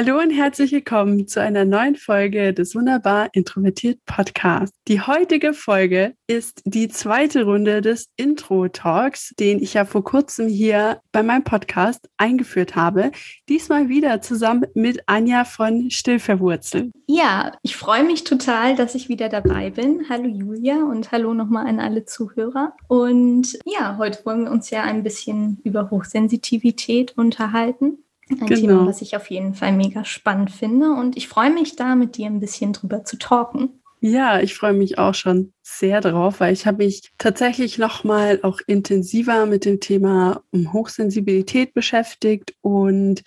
Hallo und herzlich willkommen zu einer neuen Folge des Wunderbar Introvertiert Podcasts. Die heutige Folge ist die zweite Runde des Intro-Talks, den ich ja vor kurzem hier bei meinem Podcast eingeführt habe. Diesmal wieder zusammen mit Anja von Stillverwurzeln. Ja, ich freue mich total, dass ich wieder dabei bin. Hallo Julia und hallo nochmal an alle Zuhörer. Und ja, heute wollen wir uns ja ein bisschen über Hochsensitivität unterhalten. Ein genau. Thema, was ich auf jeden Fall mega spannend finde. Und ich freue mich da, mit dir ein bisschen drüber zu talken. Ja, ich freue mich auch schon sehr drauf, weil ich habe mich tatsächlich noch mal auch intensiver mit dem Thema Hochsensibilität beschäftigt und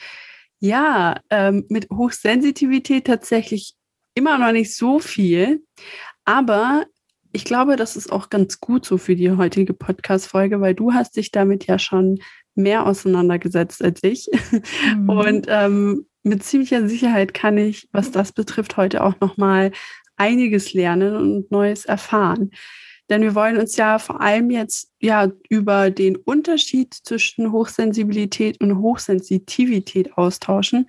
ja, ähm, mit Hochsensitivität tatsächlich immer noch nicht so viel, aber ich glaube, das ist auch ganz gut so für die heutige Podcast-Folge, weil du hast dich damit ja schon mehr auseinandergesetzt als ich. Mhm. Und ähm, mit ziemlicher Sicherheit kann ich, was das betrifft, heute auch noch mal einiges lernen und Neues erfahren. Denn wir wollen uns ja vor allem jetzt ja über den Unterschied zwischen Hochsensibilität und Hochsensitivität austauschen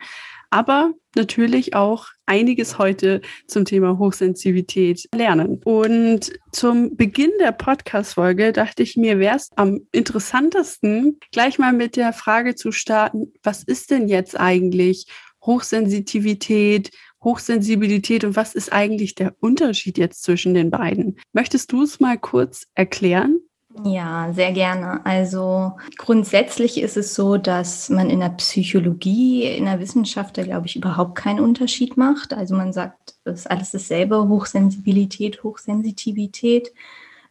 aber natürlich auch einiges heute zum Thema Hochsensitivität lernen. Und zum Beginn der Podcast-Folge dachte ich mir, wäre es am interessantesten, gleich mal mit der Frage zu starten, was ist denn jetzt eigentlich Hochsensitivität, Hochsensibilität und was ist eigentlich der Unterschied jetzt zwischen den beiden? Möchtest du es mal kurz erklären? Ja, sehr gerne. Also grundsätzlich ist es so, dass man in der Psychologie, in der Wissenschaft, da glaube ich, überhaupt keinen Unterschied macht. Also man sagt, es ist alles dasselbe, Hochsensibilität, Hochsensitivität.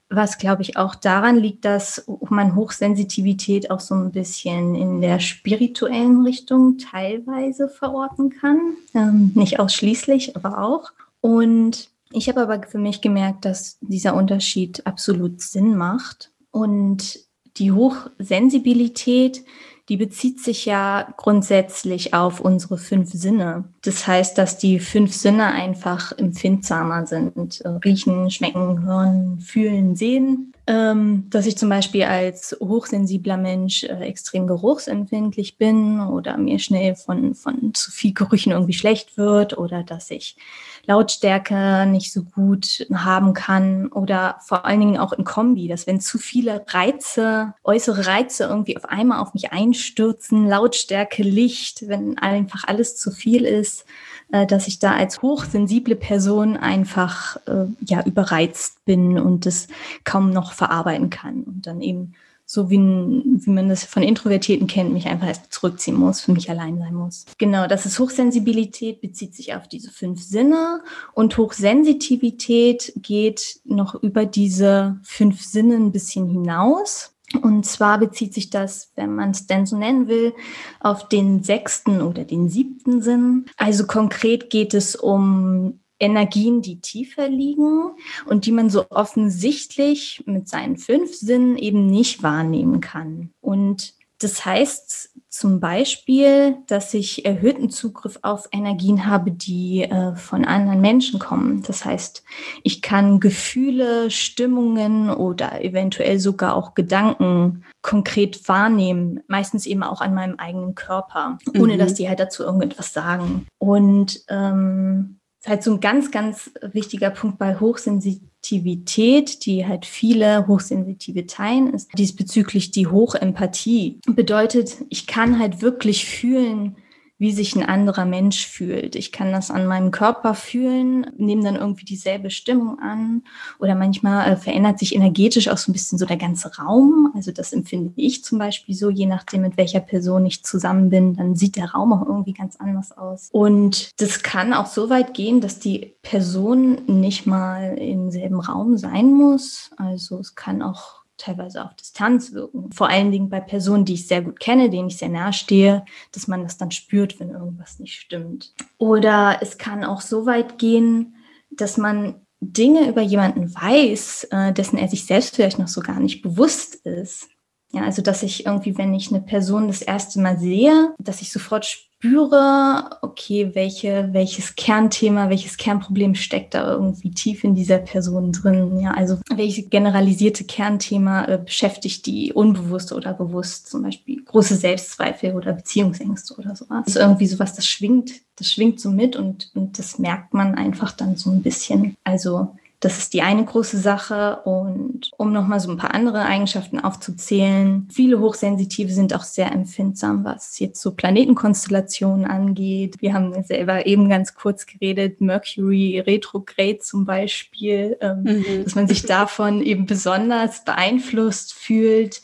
Was, glaube ich, auch daran liegt, dass man Hochsensitivität auch so ein bisschen in der spirituellen Richtung teilweise verorten kann. Ähm, nicht ausschließlich, aber auch. Und ich habe aber für mich gemerkt, dass dieser Unterschied absolut Sinn macht. Und die Hochsensibilität, die bezieht sich ja grundsätzlich auf unsere fünf Sinne. Das heißt, dass die fünf Sinne einfach empfindsamer sind. Riechen, schmecken, hören, fühlen, sehen. Ähm, dass ich zum Beispiel als hochsensibler Mensch äh, extrem geruchsempfindlich bin oder mir schnell von, von zu viel Gerüchen irgendwie schlecht wird oder dass ich Lautstärke nicht so gut haben kann oder vor allen Dingen auch in Kombi, dass wenn zu viele Reize, äußere Reize irgendwie auf einmal auf mich einstürzen, Lautstärke, Licht, wenn einfach alles zu viel ist, äh, dass ich da als hochsensible Person einfach äh, ja überreizt bin und das kaum noch verarbeiten kann und dann eben so wie, wie man das von Introvertierten kennt, mich einfach erst zurückziehen muss, für mich allein sein muss. Genau, das ist Hochsensibilität, bezieht sich auf diese fünf Sinne und Hochsensitivität geht noch über diese fünf Sinne ein bisschen hinaus. Und zwar bezieht sich das, wenn man es denn so nennen will, auf den sechsten oder den siebten Sinn. Also konkret geht es um Energien, die tiefer liegen und die man so offensichtlich mit seinen fünf Sinnen eben nicht wahrnehmen kann. Und das heißt zum Beispiel, dass ich erhöhten Zugriff auf Energien habe, die äh, von anderen Menschen kommen. Das heißt, ich kann Gefühle, Stimmungen oder eventuell sogar auch Gedanken konkret wahrnehmen, meistens eben auch an meinem eigenen Körper, ohne mhm. dass die halt dazu irgendetwas sagen. Und ähm, ist halt so ein ganz, ganz wichtiger Punkt bei Hochsensitivität, die halt viele Hochsensitive teilen, ist diesbezüglich die Hochempathie. Bedeutet, ich kann halt wirklich fühlen, wie sich ein anderer Mensch fühlt. Ich kann das an meinem Körper fühlen, nehme dann irgendwie dieselbe Stimmung an oder manchmal äh, verändert sich energetisch auch so ein bisschen so der ganze Raum. Also das empfinde ich zum Beispiel so, je nachdem, mit welcher Person ich zusammen bin, dann sieht der Raum auch irgendwie ganz anders aus. Und das kann auch so weit gehen, dass die Person nicht mal im selben Raum sein muss. Also es kann auch teilweise auf Distanz wirken. Vor allen Dingen bei Personen, die ich sehr gut kenne, denen ich sehr nahe stehe, dass man das dann spürt, wenn irgendwas nicht stimmt. Oder es kann auch so weit gehen, dass man Dinge über jemanden weiß, äh, dessen er sich selbst vielleicht noch so gar nicht bewusst ist. Ja, also dass ich irgendwie, wenn ich eine Person das erste Mal sehe, dass ich sofort spüre, okay, welche, welches Kernthema, welches Kernproblem steckt da irgendwie tief in dieser Person drin. Ja, also welches generalisierte Kernthema äh, beschäftigt die unbewusst oder bewusst, zum Beispiel große Selbstzweifel oder Beziehungsängste oder sowas. Das ist irgendwie sowas, das schwingt, das schwingt so mit und, und das merkt man einfach dann so ein bisschen. Also das ist die eine große Sache. Und um nochmal so ein paar andere Eigenschaften aufzuzählen, viele Hochsensitive sind auch sehr empfindsam, was jetzt so Planetenkonstellationen angeht. Wir haben selber eben ganz kurz geredet, Mercury Retrograde zum Beispiel, ähm, mhm. dass man sich davon eben besonders beeinflusst fühlt.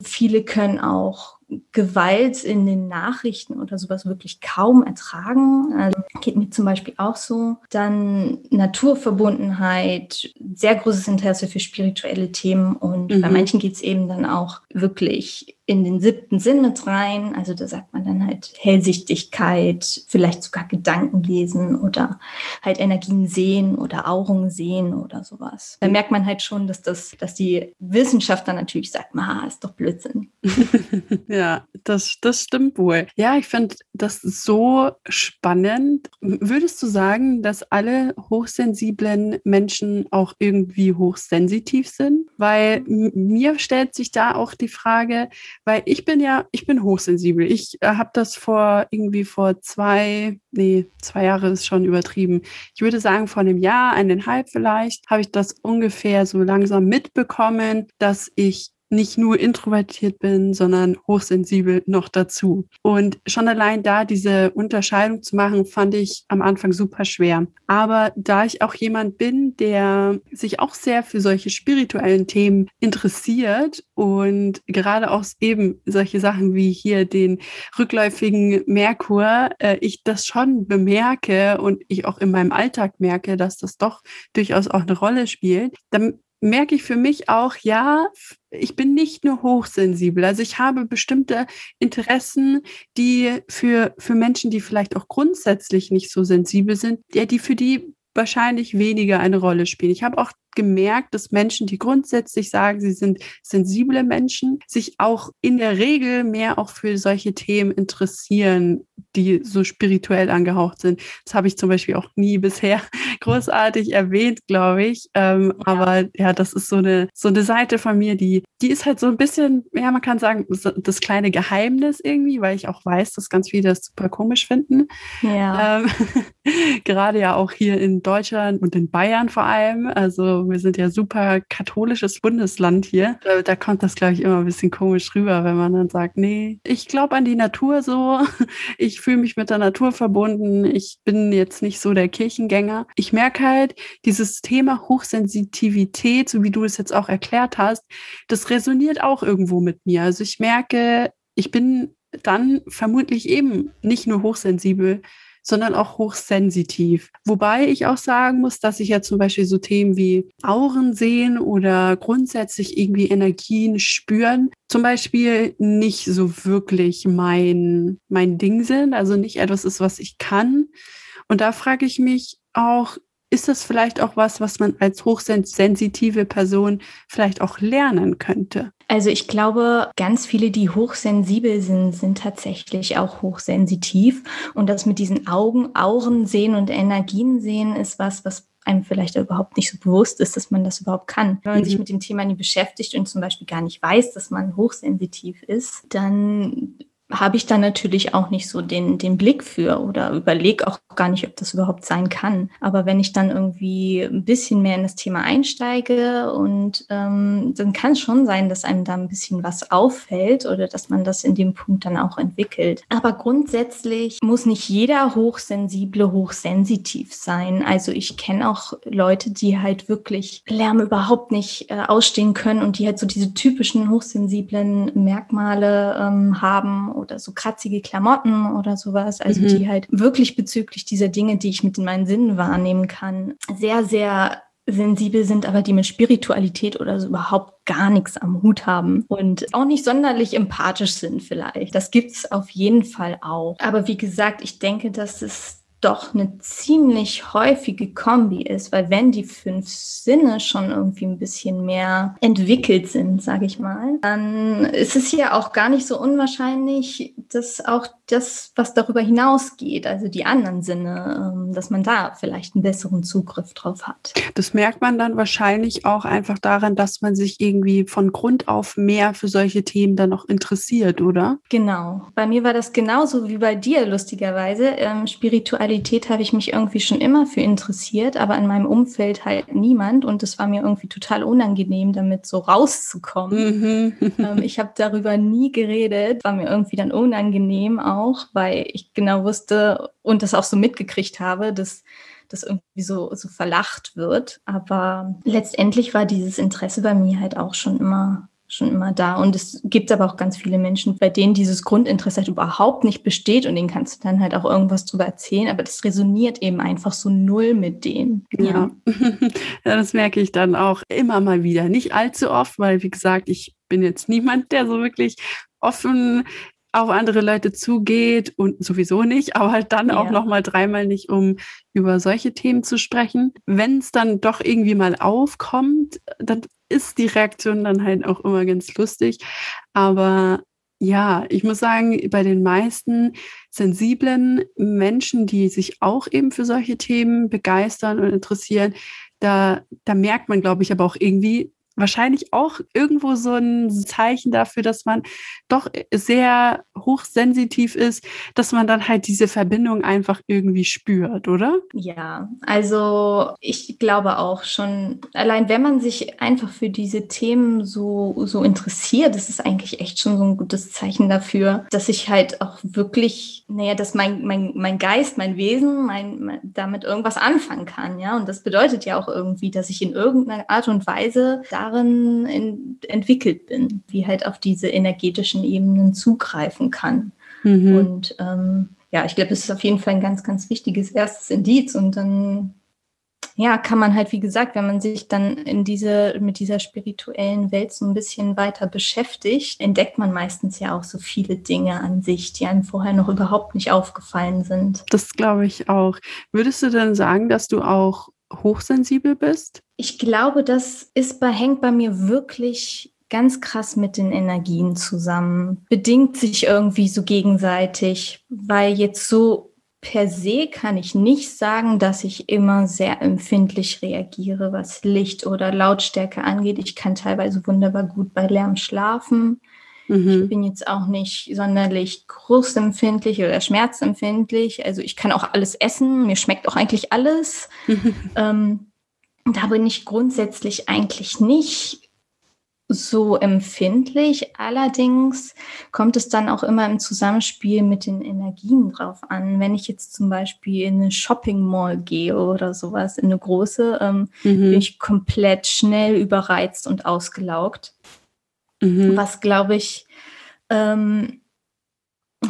Viele können auch Gewalt in den Nachrichten oder sowas wirklich kaum ertragen. Also geht mir zum Beispiel auch so. Dann Naturverbundenheit, sehr großes Interesse für spirituelle Themen und mhm. bei manchen geht es eben dann auch wirklich in den siebten Sinn mit rein. Also da sagt man dann halt Hellsichtigkeit, vielleicht sogar Gedanken lesen oder halt Energien sehen oder Auren sehen oder sowas. Da merkt man halt schon, dass das, dass die Wissenschaft dann natürlich sagt, ma, ist doch Blödsinn. ja, das, das stimmt wohl. Ja, ich finde das so spannend. Würdest du sagen, dass alle hochsensiblen Menschen auch irgendwie hochsensitiv sind? Weil mir stellt sich da auch die Frage, weil ich bin ja, ich bin hochsensibel. Ich äh, habe das vor irgendwie vor zwei, nee, zwei Jahre ist schon übertrieben. Ich würde sagen, vor einem Jahr, eineinhalb vielleicht, habe ich das ungefähr so langsam mitbekommen, dass ich nicht nur introvertiert bin, sondern hochsensibel noch dazu. Und schon allein da diese Unterscheidung zu machen, fand ich am Anfang super schwer. Aber da ich auch jemand bin, der sich auch sehr für solche spirituellen Themen interessiert und gerade auch eben solche Sachen wie hier den rückläufigen Merkur, äh, ich das schon bemerke und ich auch in meinem Alltag merke, dass das doch durchaus auch eine Rolle spielt, dann merke ich für mich auch, ja, ich bin nicht nur hochsensibel. Also ich habe bestimmte Interessen, die für, für Menschen, die vielleicht auch grundsätzlich nicht so sensibel sind, ja, die für die wahrscheinlich weniger eine Rolle spielen. Ich habe auch gemerkt, dass Menschen, die grundsätzlich sagen, sie sind sensible Menschen, sich auch in der Regel mehr auch für solche Themen interessieren, die so spirituell angehaucht sind. Das habe ich zum Beispiel auch nie bisher großartig erwähnt, glaube ich. Ähm, ja. Aber ja, das ist so eine, so eine Seite von mir, die, die ist halt so ein bisschen, ja, man kann sagen, das kleine Geheimnis irgendwie, weil ich auch weiß, dass ganz viele das super komisch finden. Ja. Ähm, gerade ja auch hier in Deutschland und in Bayern vor allem. Also wir sind ja super katholisches Bundesland hier. Da, da kommt das, glaube ich, immer ein bisschen komisch rüber, wenn man dann sagt, nee, ich glaube an die Natur so, ich fühle mich mit der Natur verbunden, ich bin jetzt nicht so der Kirchengänger. Ich merke halt, dieses Thema Hochsensitivität, so wie du es jetzt auch erklärt hast, das resoniert auch irgendwo mit mir. Also ich merke, ich bin dann vermutlich eben nicht nur hochsensibel, sondern auch hochsensitiv. Wobei ich auch sagen muss, dass ich ja zum Beispiel so Themen wie Auren sehen oder grundsätzlich irgendwie Energien spüren, zum Beispiel nicht so wirklich mein, mein Ding sind, also nicht etwas ist, was ich kann. Und da frage ich mich auch, ist das vielleicht auch was, was man als hochsensitive Person vielleicht auch lernen könnte? Also ich glaube, ganz viele, die hochsensibel sind, sind tatsächlich auch hochsensitiv. Und das mit diesen Augen, Auren sehen und Energien sehen ist was, was einem vielleicht überhaupt nicht so bewusst ist, dass man das überhaupt kann. Wenn man mhm. sich mit dem Thema nie beschäftigt und zum Beispiel gar nicht weiß, dass man hochsensitiv ist, dann habe ich da natürlich auch nicht so den, den Blick für oder überlege auch gar nicht, ob das überhaupt sein kann. Aber wenn ich dann irgendwie ein bisschen mehr in das Thema einsteige und ähm, dann kann es schon sein, dass einem da ein bisschen was auffällt oder dass man das in dem Punkt dann auch entwickelt. Aber grundsätzlich muss nicht jeder Hochsensible hochsensitiv sein. Also ich kenne auch Leute, die halt wirklich Lärm überhaupt nicht äh, ausstehen können und die halt so diese typischen hochsensiblen Merkmale ähm, haben oder so kratzige Klamotten oder sowas. Also mhm. die halt wirklich bezüglich dieser Dinge, die ich mit meinen Sinnen wahrnehmen kann, sehr, sehr sensibel sind, aber die mit Spiritualität oder so überhaupt gar nichts am Hut haben und auch nicht sonderlich empathisch sind vielleicht. Das gibt's auf jeden Fall auch. Aber wie gesagt, ich denke, dass es doch eine ziemlich häufige Kombi ist, weil wenn die fünf Sinne schon irgendwie ein bisschen mehr entwickelt sind, sage ich mal, dann ist es ja auch gar nicht so unwahrscheinlich, dass auch das, was darüber hinausgeht, also die anderen Sinne, ähm, dass man da vielleicht einen besseren Zugriff drauf hat. Das merkt man dann wahrscheinlich auch einfach daran, dass man sich irgendwie von Grund auf mehr für solche Themen dann noch interessiert, oder? Genau. Bei mir war das genauso wie bei dir, lustigerweise. Ähm, Spiritualität habe ich mich irgendwie schon immer für interessiert, aber in meinem Umfeld halt niemand und es war mir irgendwie total unangenehm, damit so rauszukommen. Mhm. ähm, ich habe darüber nie geredet, war mir irgendwie dann unangenehm auch auch, weil ich genau wusste und das auch so mitgekriegt habe, dass das irgendwie so, so verlacht wird. Aber letztendlich war dieses Interesse bei mir halt auch schon immer schon immer da. Und es gibt aber auch ganz viele Menschen, bei denen dieses Grundinteresse halt überhaupt nicht besteht und denen kannst du dann halt auch irgendwas drüber erzählen, aber das resoniert eben einfach so null mit denen. Ja. ja, ja das merke ich dann auch immer mal wieder. Nicht allzu oft, weil wie gesagt, ich bin jetzt niemand, der so wirklich offen auf andere Leute zugeht und sowieso nicht, aber halt dann ja. auch noch mal dreimal nicht, um über solche Themen zu sprechen. Wenn es dann doch irgendwie mal aufkommt, dann ist die Reaktion dann halt auch immer ganz lustig. Aber ja, ich muss sagen, bei den meisten sensiblen Menschen, die sich auch eben für solche Themen begeistern und interessieren, da, da merkt man, glaube ich, aber auch irgendwie, wahrscheinlich auch irgendwo so ein Zeichen dafür, dass man doch sehr hochsensitiv ist, dass man dann halt diese Verbindung einfach irgendwie spürt, oder? Ja, also ich glaube auch schon, allein wenn man sich einfach für diese Themen so, so interessiert, das ist eigentlich echt schon so ein gutes Zeichen dafür, dass ich halt auch wirklich, naja, dass mein, mein, mein Geist, mein Wesen, mein, damit irgendwas anfangen kann, ja. Und das bedeutet ja auch irgendwie, dass ich in irgendeiner Art und Weise da darin in, entwickelt bin, wie halt auf diese energetischen Ebenen zugreifen kann. Mhm. Und ähm, ja, ich glaube, das ist auf jeden Fall ein ganz, ganz wichtiges erstes Indiz. Und dann ja, kann man halt, wie gesagt, wenn man sich dann in diese, mit dieser spirituellen Welt so ein bisschen weiter beschäftigt, entdeckt man meistens ja auch so viele Dinge an sich, die einem vorher noch überhaupt nicht aufgefallen sind. Das glaube ich auch. Würdest du denn sagen, dass du auch hochsensibel bist? Ich glaube, das ist bei, hängt bei mir wirklich ganz krass mit den Energien zusammen. Bedingt sich irgendwie so gegenseitig, weil jetzt so per se kann ich nicht sagen, dass ich immer sehr empfindlich reagiere, was Licht oder Lautstärke angeht. Ich kann teilweise wunderbar gut bei Lärm schlafen. Mhm. Ich bin jetzt auch nicht sonderlich geruchsempfindlich oder schmerzempfindlich. Also ich kann auch alles essen. Mir schmeckt auch eigentlich alles. ähm, da bin ich grundsätzlich eigentlich nicht so empfindlich. Allerdings kommt es dann auch immer im Zusammenspiel mit den Energien drauf an. Wenn ich jetzt zum Beispiel in eine Shopping Mall gehe oder sowas, in eine große, ähm, mhm. bin ich komplett schnell überreizt und ausgelaugt. Mhm. Was, glaube ich, ähm,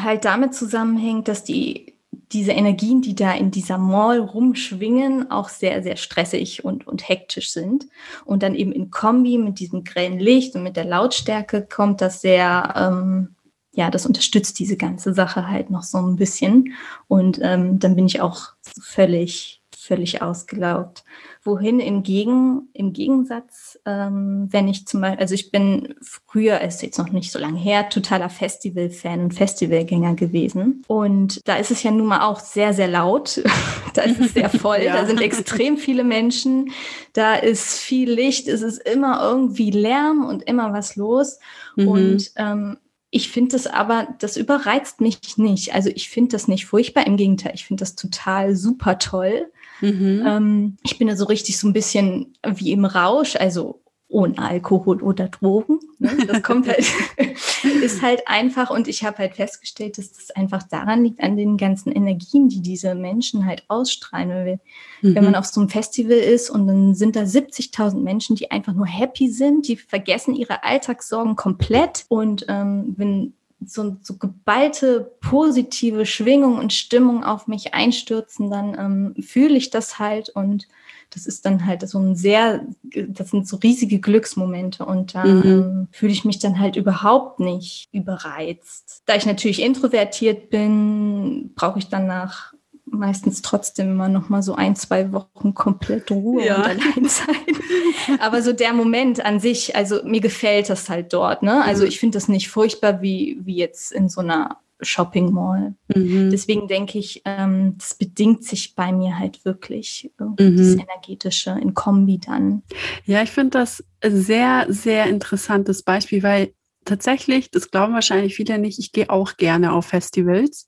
halt damit zusammenhängt, dass die diese Energien, die da in dieser Mall rumschwingen, auch sehr, sehr stressig und, und hektisch sind. Und dann eben in Kombi mit diesem grellen Licht und mit der Lautstärke kommt das sehr, ähm, ja, das unterstützt diese ganze Sache halt noch so ein bisschen. Und ähm, dann bin ich auch völlig, völlig ausgelaugt. Wohin im, Gegen, im Gegensatz, ähm, wenn ich zum Beispiel, also ich bin früher, ist jetzt noch nicht so lange her, totaler Festival-Fan und Festivalgänger gewesen. Und da ist es ja nun mal auch sehr, sehr laut. da ist es sehr voll. ja. Da sind extrem viele Menschen. Da ist viel Licht. Es ist immer irgendwie Lärm und immer was los. Mhm. Und ähm, ich finde das aber, das überreizt mich nicht. Also ich finde das nicht furchtbar. Im Gegenteil, ich finde das total super toll. Mhm. Ähm, ich bin da so richtig so ein bisschen wie im Rausch, also ohne Alkohol oder Drogen. Ne? Das kommt halt, ist halt einfach und ich habe halt festgestellt, dass das einfach daran liegt, an den ganzen Energien, die diese Menschen halt ausstrahlen. Weil mhm. Wenn man auf so einem Festival ist und dann sind da 70.000 Menschen, die einfach nur happy sind, die vergessen ihre Alltagssorgen komplett und ähm, wenn so, so geballte positive Schwingung und Stimmung auf mich einstürzen, dann ähm, fühle ich das halt und das ist dann halt so ein sehr, das sind so riesige Glücksmomente und da mhm. ähm, fühle ich mich dann halt überhaupt nicht überreizt. Da ich natürlich introvertiert bin, brauche ich dann nach meistens trotzdem immer noch mal so ein, zwei Wochen komplett Ruhe ja. und Alleinsein. Aber so der Moment an sich, also mir gefällt das halt dort. Ne? Also mhm. ich finde das nicht furchtbar wie, wie jetzt in so einer Shopping Mall. Mhm. Deswegen denke ich, ähm, das bedingt sich bei mir halt wirklich mhm. das Energetische in Kombi dann. Ja, ich finde das sehr, sehr interessantes Beispiel, weil tatsächlich, das glauben wahrscheinlich viele nicht, ich gehe auch gerne auf Festivals.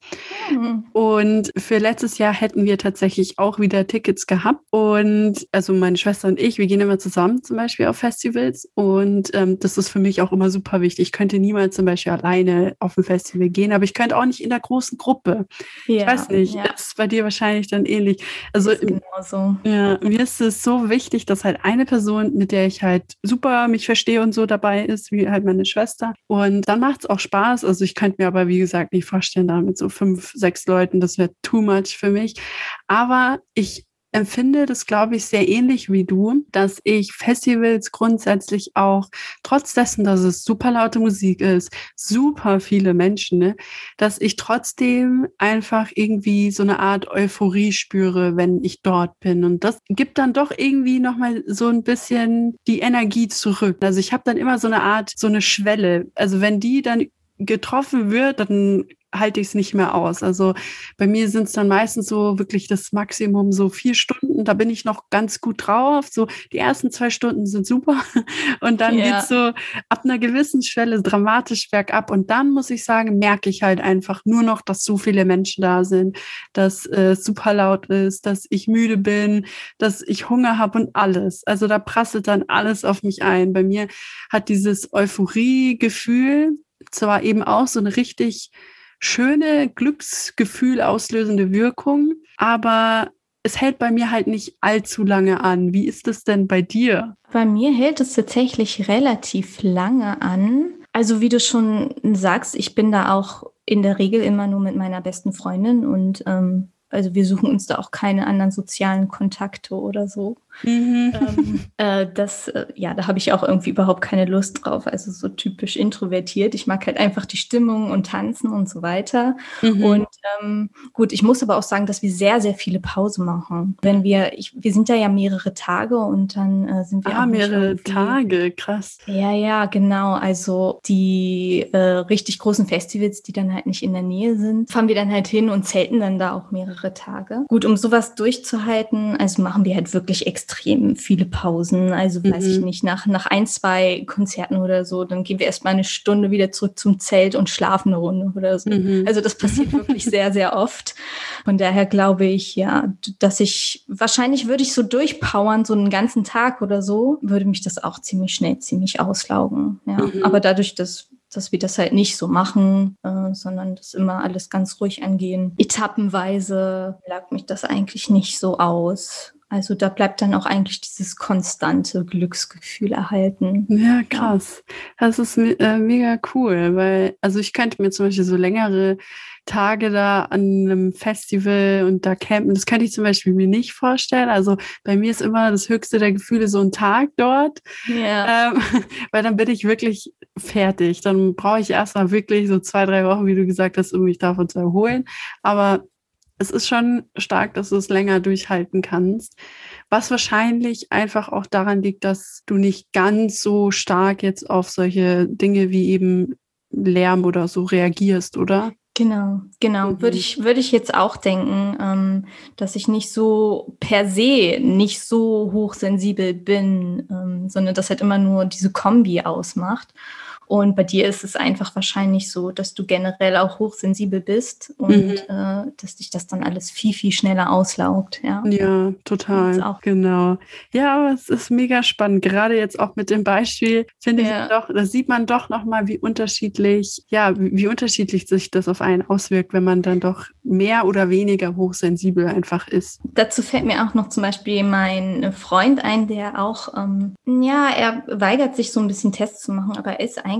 Mhm. Und für letztes Jahr hätten wir tatsächlich auch wieder Tickets gehabt. Und also meine Schwester und ich, wir gehen immer zusammen zum Beispiel auf Festivals. Und ähm, das ist für mich auch immer super wichtig. Ich könnte niemals zum Beispiel alleine auf ein Festival gehen, aber ich könnte auch nicht in der großen Gruppe. Ja, ich weiß nicht, ja. ist bei dir wahrscheinlich dann ähnlich. Also genau so. ja, mir ist es so wichtig, dass halt eine Person, mit der ich halt super mich verstehe und so dabei ist, wie halt meine Schwester und dann macht es auch Spaß. Also ich könnte mir aber, wie gesagt, nicht vorstellen, da mit so fünf, sechs Leuten, das wäre too much für mich. Aber ich empfinde das, glaube ich, sehr ähnlich wie du, dass ich Festivals grundsätzlich auch, trotz dessen, dass es super laute Musik ist, super viele Menschen, ne, dass ich trotzdem einfach irgendwie so eine Art Euphorie spüre, wenn ich dort bin. Und das gibt dann doch irgendwie nochmal so ein bisschen die Energie zurück. Also ich habe dann immer so eine Art, so eine Schwelle. Also wenn die dann getroffen wird, dann halte ich es nicht mehr aus. Also bei mir sind es dann meistens so wirklich das Maximum so vier Stunden. Da bin ich noch ganz gut drauf. So die ersten zwei Stunden sind super und dann ja. es so ab einer gewissen Schwelle dramatisch bergab. Und dann muss ich sagen, merke ich halt einfach nur noch, dass so viele Menschen da sind, dass äh, super laut ist, dass ich müde bin, dass ich Hunger habe und alles. Also da prasselt dann alles auf mich ein. Bei mir hat dieses Euphorie-Gefühl zwar eben auch so eine richtig schöne Glücksgefühl auslösende Wirkung, aber es hält bei mir halt nicht allzu lange an. Wie ist es denn bei dir? Bei mir hält es tatsächlich relativ lange an. Also wie du schon sagst, ich bin da auch in der Regel immer nur mit meiner besten Freundin und ähm, also wir suchen uns da auch keine anderen sozialen Kontakte oder so. Mhm. Ähm, äh, das, äh, ja, da habe ich auch irgendwie überhaupt keine Lust drauf. Also so typisch introvertiert. Ich mag halt einfach die Stimmung und tanzen und so weiter. Mhm. Und ähm, gut, ich muss aber auch sagen, dass wir sehr, sehr viele Pause machen. Wenn wir, ich, wir sind da ja mehrere Tage und dann äh, sind wir. Ah, mehrere Tage, krass. Ja, ja, genau. Also die äh, richtig großen Festivals, die dann halt nicht in der Nähe sind, fahren wir dann halt hin und zelten dann da auch mehrere Tage. Gut, um sowas durchzuhalten, also machen wir halt wirklich extrem extrem viele Pausen. Also weiß mhm. ich nicht, nach, nach ein, zwei Konzerten oder so, dann gehen wir erstmal eine Stunde wieder zurück zum Zelt und schlafen eine Runde oder so. Mhm. Also das passiert wirklich sehr, sehr oft. Von daher glaube ich, ja, dass ich, wahrscheinlich würde ich so durchpowern, so einen ganzen Tag oder so, würde mich das auch ziemlich schnell, ziemlich auslaugen. Ja. Mhm. Aber dadurch, dass dass wir das halt nicht so machen, äh, sondern das immer alles ganz ruhig angehen. Etappenweise lag mich das eigentlich nicht so aus. Also da bleibt dann auch eigentlich dieses konstante Glücksgefühl erhalten. Ja, krass. Das ist äh, mega cool, weil, also ich könnte mir zum Beispiel so längere Tage da an einem Festival und da campen, das könnte ich zum Beispiel mir nicht vorstellen. Also bei mir ist immer das höchste der Gefühle so ein Tag dort, ja. ähm, weil dann bin ich wirklich fertig. Dann brauche ich erstmal wirklich so zwei, drei Wochen, wie du gesagt hast, um mich davon zu erholen. Aber es ist schon stark, dass du es länger durchhalten kannst. Was wahrscheinlich einfach auch daran liegt, dass du nicht ganz so stark jetzt auf solche Dinge wie eben Lärm oder so reagierst, oder? Genau, genau. Mhm. Würde ich, würde ich jetzt auch denken, ähm, dass ich nicht so per se nicht so hochsensibel bin, ähm, sondern dass halt immer nur diese Kombi ausmacht. Und bei dir ist es einfach wahrscheinlich so, dass du generell auch hochsensibel bist und mhm. äh, dass dich das dann alles viel, viel schneller auslaugt. Ja, ja total. Auch. Genau. Ja, aber es ist mega spannend. Gerade jetzt auch mit dem Beispiel, finde ja. ich doch, da sieht man doch nochmal, wie unterschiedlich, ja, wie, wie unterschiedlich sich das auf einen auswirkt, wenn man dann doch mehr oder weniger hochsensibel einfach ist. Dazu fällt mir auch noch zum Beispiel mein Freund ein, der auch, ähm, ja, er weigert sich so ein bisschen Tests zu machen, aber er ist eigentlich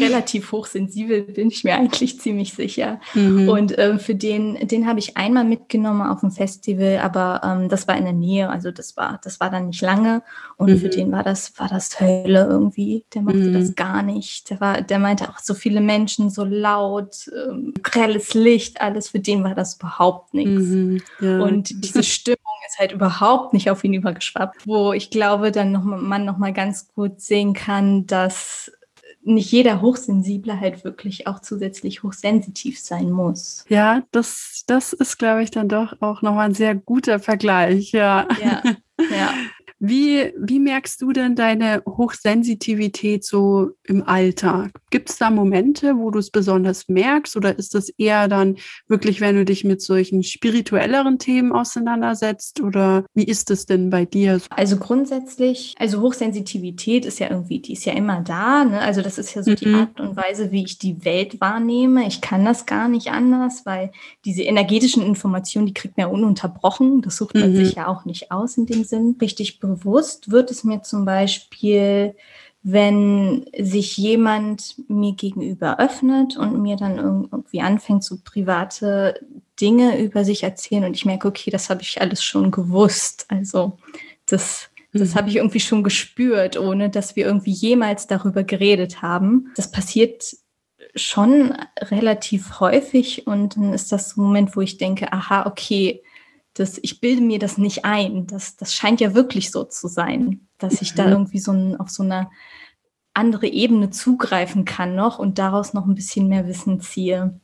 relativ hochsensibel, bin ich mir eigentlich ziemlich sicher. Mhm. Und ähm, für den, den habe ich einmal mitgenommen auf dem Festival, aber ähm, das war in der Nähe, also das war, das war dann nicht lange. Und mhm. für den war das, war das Hölle irgendwie. Der mochte mhm. das gar nicht. Der war, der meinte auch so viele Menschen, so laut, ähm, grelles Licht, alles. Für den war das überhaupt nichts. Mhm. Ja. Und diese Stimmung ist halt überhaupt nicht auf ihn übergeschwappt, wo ich glaube, dann noch, man noch mal ganz gut sehen kann, dass nicht jeder Hochsensible halt wirklich auch zusätzlich hochsensitiv sein muss. Ja, das, das ist, glaube ich, dann doch auch nochmal ein sehr guter Vergleich, ja. Ja, ja. Wie, wie merkst du denn deine Hochsensitivität so im Alltag? Gibt es da Momente, wo du es besonders merkst oder ist das eher dann wirklich, wenn du dich mit solchen spirituelleren Themen auseinandersetzt oder wie ist es denn bei dir? Also grundsätzlich, also Hochsensitivität ist ja irgendwie, die ist ja immer da. Ne? Also das ist ja so mhm. die Art und Weise, wie ich die Welt wahrnehme. Ich kann das gar nicht anders, weil diese energetischen Informationen, die kriegt man ja ununterbrochen. Das sucht man mhm. sich ja auch nicht aus in dem Sinn. Richtig bewusst bewusst wird es mir zum Beispiel, wenn sich jemand mir gegenüber öffnet und mir dann irgendwie anfängt, so private Dinge über sich erzählen und ich merke, okay, das habe ich alles schon gewusst. Also das, das mhm. habe ich irgendwie schon gespürt, ohne dass wir irgendwie jemals darüber geredet haben. Das passiert schon relativ häufig und dann ist das so ein Moment, wo ich denke, aha, okay, das, ich bilde mir das nicht ein. Das, das scheint ja wirklich so zu sein, dass ich da mhm. irgendwie so ein, auf so eine andere Ebene zugreifen kann noch und daraus noch ein bisschen mehr Wissen ziehe.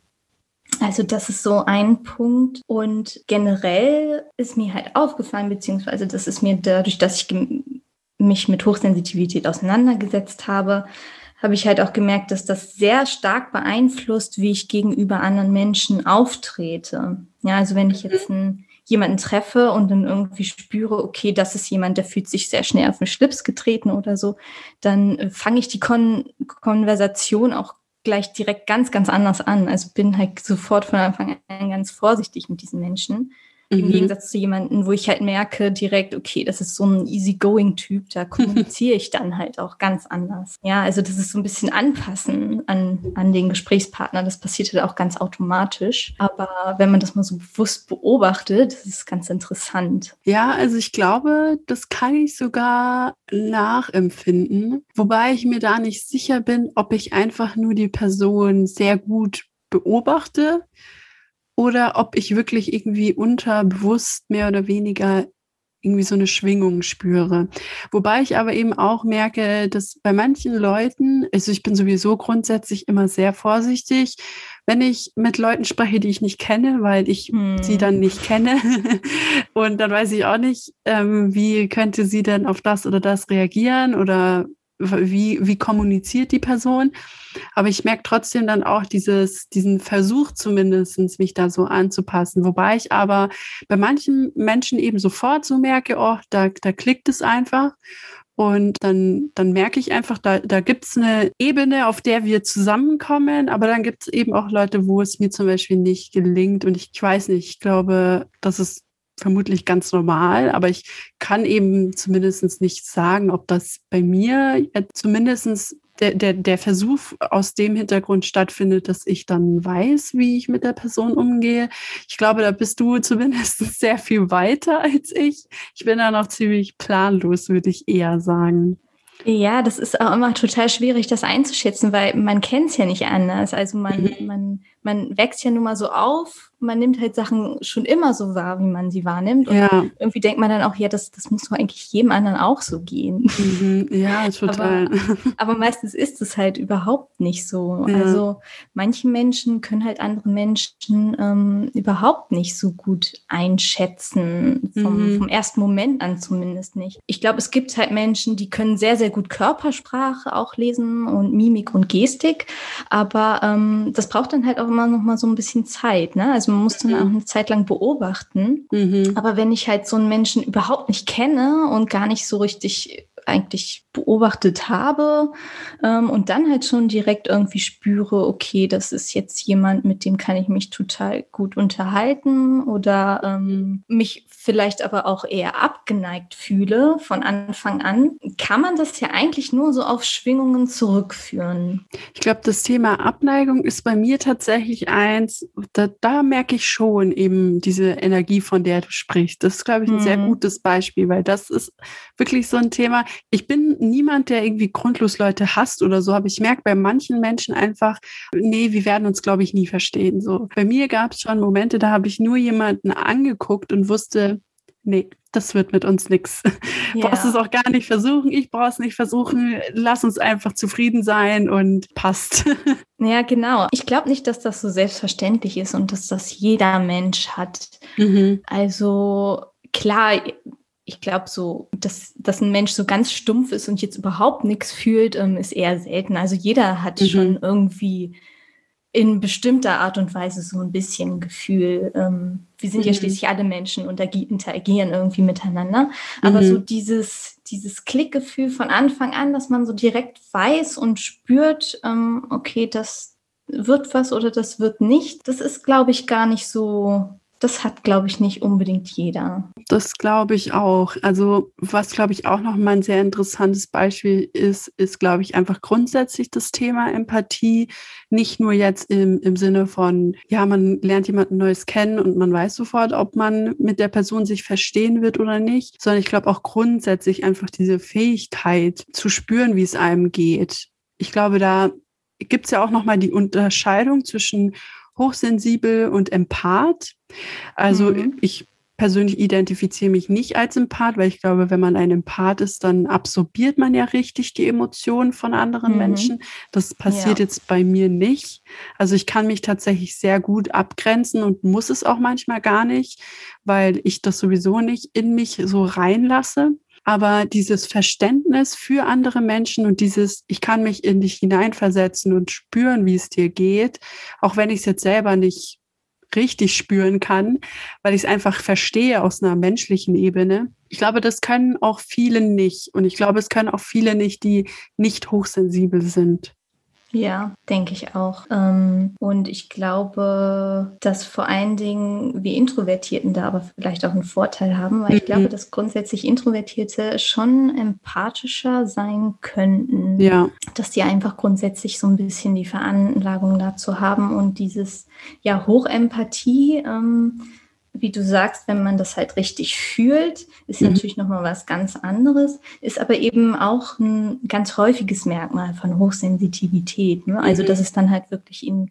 Also das ist so ein Punkt. Und generell ist mir halt aufgefallen, beziehungsweise das ist mir dadurch, dass ich mich mit Hochsensitivität auseinandergesetzt habe, habe ich halt auch gemerkt, dass das sehr stark beeinflusst, wie ich gegenüber anderen Menschen auftrete. Ja, also wenn ich jetzt mhm. ein jemanden treffe und dann irgendwie spüre, okay, das ist jemand, der fühlt sich sehr schnell auf den Schlips getreten oder so, dann äh, fange ich die Kon Konversation auch gleich direkt ganz, ganz anders an. Also bin halt sofort von Anfang an ganz vorsichtig mit diesen Menschen. Im mhm. Gegensatz zu jemandem, wo ich halt merke direkt, okay, das ist so ein easygoing-Typ, da kommuniziere ich dann halt auch ganz anders. Ja, also das ist so ein bisschen anpassen an, an den Gesprächspartner. Das passiert halt auch ganz automatisch. Aber wenn man das mal so bewusst beobachtet, das ist ganz interessant. Ja, also ich glaube, das kann ich sogar nachempfinden. Wobei ich mir da nicht sicher bin, ob ich einfach nur die Person sehr gut beobachte oder ob ich wirklich irgendwie unterbewusst mehr oder weniger irgendwie so eine Schwingung spüre. Wobei ich aber eben auch merke, dass bei manchen Leuten, also ich bin sowieso grundsätzlich immer sehr vorsichtig, wenn ich mit Leuten spreche, die ich nicht kenne, weil ich hm. sie dann nicht kenne. Und dann weiß ich auch nicht, ähm, wie könnte sie denn auf das oder das reagieren oder wie, wie kommuniziert die Person. Aber ich merke trotzdem dann auch dieses, diesen Versuch zumindest, mich da so anzupassen. Wobei ich aber bei manchen Menschen eben sofort so merke, oh, da, da klickt es einfach. Und dann, dann merke ich einfach, da, da gibt es eine Ebene, auf der wir zusammenkommen, aber dann gibt es eben auch Leute, wo es mir zum Beispiel nicht gelingt. Und ich, ich weiß nicht, ich glaube, das ist vermutlich ganz normal, aber ich kann eben zumindest nicht sagen, ob das bei mir zumindest der, der, der Versuch aus dem Hintergrund stattfindet, dass ich dann weiß, wie ich mit der Person umgehe. Ich glaube, da bist du zumindest sehr viel weiter als ich. Ich bin da noch ziemlich planlos, würde ich eher sagen. Ja, das ist auch immer total schwierig, das einzuschätzen, weil man kennt es ja nicht anders. Also man, mhm. man, man wächst ja nun mal so auf man nimmt halt Sachen schon immer so wahr, wie man sie wahrnimmt. Und ja. irgendwie denkt man dann auch, ja, das, das muss doch eigentlich jedem anderen auch so gehen. Mhm. Ja, total. Aber, aber, meistens ist es halt überhaupt nicht so. Ja. Also manche Menschen können halt andere Menschen ähm, überhaupt nicht so gut einschätzen, vom, mhm. vom ersten Moment an zumindest nicht. Ich glaube, es gibt halt Menschen, die können sehr, sehr gut Körpersprache auch lesen und Mimik und Gestik, aber ähm, das braucht dann halt auch immer noch mal so ein bisschen Zeit. Ne? Also man muss dann auch mhm. eine Zeit lang beobachten. Mhm. Aber wenn ich halt so einen Menschen überhaupt nicht kenne und gar nicht so richtig eigentlich beobachtet habe ähm, und dann halt schon direkt irgendwie spüre, okay, das ist jetzt jemand, mit dem kann ich mich total gut unterhalten oder ähm, mich vielleicht aber auch eher abgeneigt fühle von Anfang an, kann man das ja eigentlich nur so auf Schwingungen zurückführen. Ich glaube, das Thema Abneigung ist bei mir tatsächlich eins, da, da merke ich schon eben diese Energie, von der du sprichst. Das ist, glaube ich, ein mhm. sehr gutes Beispiel, weil das ist wirklich so ein Thema. Ich bin niemand, der irgendwie grundlos Leute hasst oder so, aber ich merke bei manchen Menschen einfach, nee, wir werden uns, glaube ich, nie verstehen. So, bei mir gab es schon Momente, da habe ich nur jemanden angeguckt und wusste, nee, das wird mit uns nichts. Ja. Brauchst es auch gar nicht versuchen, ich brauche es nicht versuchen, lass uns einfach zufrieden sein und passt. Ja, genau. Ich glaube nicht, dass das so selbstverständlich ist und dass das jeder Mensch hat. Mhm. Also klar, ich glaube so, dass, dass ein Mensch so ganz stumpf ist und jetzt überhaupt nichts fühlt, ähm, ist eher selten. Also jeder hat mhm. schon irgendwie in bestimmter Art und Weise so ein bisschen Gefühl. Ähm, wir sind mhm. ja schließlich alle Menschen und interagieren irgendwie miteinander. Aber mhm. so dieses, dieses Klickgefühl von Anfang an, dass man so direkt weiß und spürt, ähm, okay, das wird was oder das wird nicht, das ist, glaube ich, gar nicht so das hat, glaube ich, nicht unbedingt jeder. Das glaube ich auch. Also was, glaube ich, auch noch mal ein sehr interessantes Beispiel ist, ist, glaube ich, einfach grundsätzlich das Thema Empathie. Nicht nur jetzt im, im Sinne von, ja, man lernt jemanden Neues kennen und man weiß sofort, ob man mit der Person sich verstehen wird oder nicht, sondern ich glaube auch grundsätzlich einfach diese Fähigkeit zu spüren, wie es einem geht. Ich glaube, da gibt es ja auch noch mal die Unterscheidung zwischen hochsensibel und Empath. Also mhm. ich persönlich identifiziere mich nicht als Empath, weil ich glaube, wenn man ein Empath ist, dann absorbiert man ja richtig die Emotionen von anderen mhm. Menschen. Das passiert ja. jetzt bei mir nicht. Also ich kann mich tatsächlich sehr gut abgrenzen und muss es auch manchmal gar nicht, weil ich das sowieso nicht in mich so reinlasse. Aber dieses Verständnis für andere Menschen und dieses, ich kann mich in dich hineinversetzen und spüren, wie es dir geht, auch wenn ich es jetzt selber nicht richtig spüren kann, weil ich es einfach verstehe aus einer menschlichen Ebene. Ich glaube, das können auch viele nicht. Und ich glaube, es können auch viele nicht, die nicht hochsensibel sind. Ja, denke ich auch. Ähm, und ich glaube, dass vor allen Dingen wir Introvertierten da aber vielleicht auch einen Vorteil haben, weil ich glaube, mhm. dass grundsätzlich Introvertierte schon empathischer sein könnten. Ja. Dass die einfach grundsätzlich so ein bisschen die Veranlagung dazu haben und dieses, ja, Hochempathie, ähm, wie du sagst, wenn man das halt richtig fühlt, ist mhm. natürlich nochmal was ganz anderes, ist aber eben auch ein ganz häufiges Merkmal von Hochsensitivität. Ne? Also, mhm. dass es dann halt wirklich in,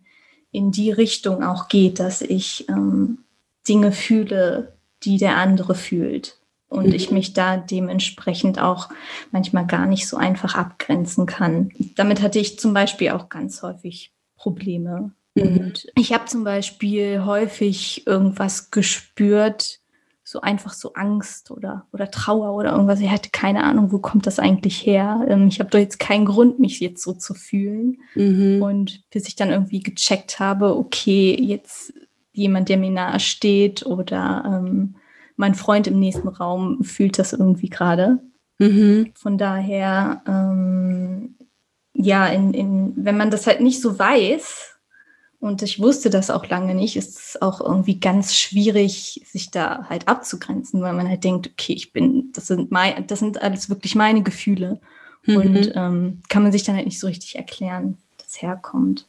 in die Richtung auch geht, dass ich ähm, Dinge fühle, die der andere fühlt. Und mhm. ich mich da dementsprechend auch manchmal gar nicht so einfach abgrenzen kann. Damit hatte ich zum Beispiel auch ganz häufig Probleme. Mhm. Und ich habe zum Beispiel häufig irgendwas gespürt, so einfach so Angst oder, oder Trauer oder irgendwas. Ich hatte keine Ahnung, wo kommt das eigentlich her. Ähm, ich habe doch jetzt keinen Grund, mich jetzt so zu fühlen. Mhm. Und bis ich dann irgendwie gecheckt habe, okay, jetzt jemand, der mir nahe steht oder ähm, mein Freund im nächsten Raum fühlt das irgendwie gerade. Mhm. Von daher, ähm, ja, in, in, wenn man das halt nicht so weiß, und ich wusste das auch lange nicht. ist Es auch irgendwie ganz schwierig, sich da halt abzugrenzen, weil man halt denkt, okay, ich bin, das sind mein, das sind alles wirklich meine Gefühle. Mhm. Und ähm, kann man sich dann halt nicht so richtig erklären, das herkommt.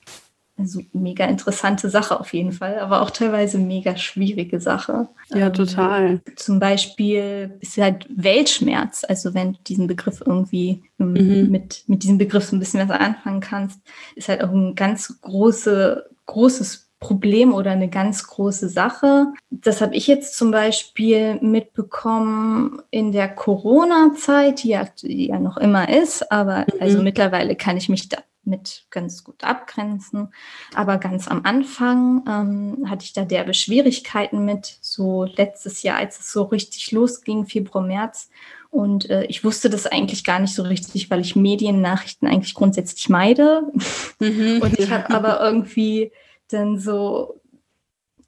Also mega interessante Sache auf jeden Fall, aber auch teilweise mega schwierige Sache. Ja, ähm, total. Zum Beispiel ist halt Weltschmerz, also wenn du diesen Begriff irgendwie ähm, mhm. mit, mit diesem Begriff so ein bisschen was anfangen kannst, ist halt auch ein ganz große großes Problem oder eine ganz große Sache. Das habe ich jetzt zum Beispiel mitbekommen in der Corona-Zeit, die, ja, die ja noch immer ist, aber mhm. also mittlerweile kann ich mich damit ganz gut abgrenzen. Aber ganz am Anfang ähm, hatte ich da derbe Schwierigkeiten mit, so letztes Jahr, als es so richtig losging, Februar, März. Und äh, ich wusste das eigentlich gar nicht so richtig, weil ich Mediennachrichten eigentlich grundsätzlich meide. Mhm. Und ich habe aber irgendwie dann so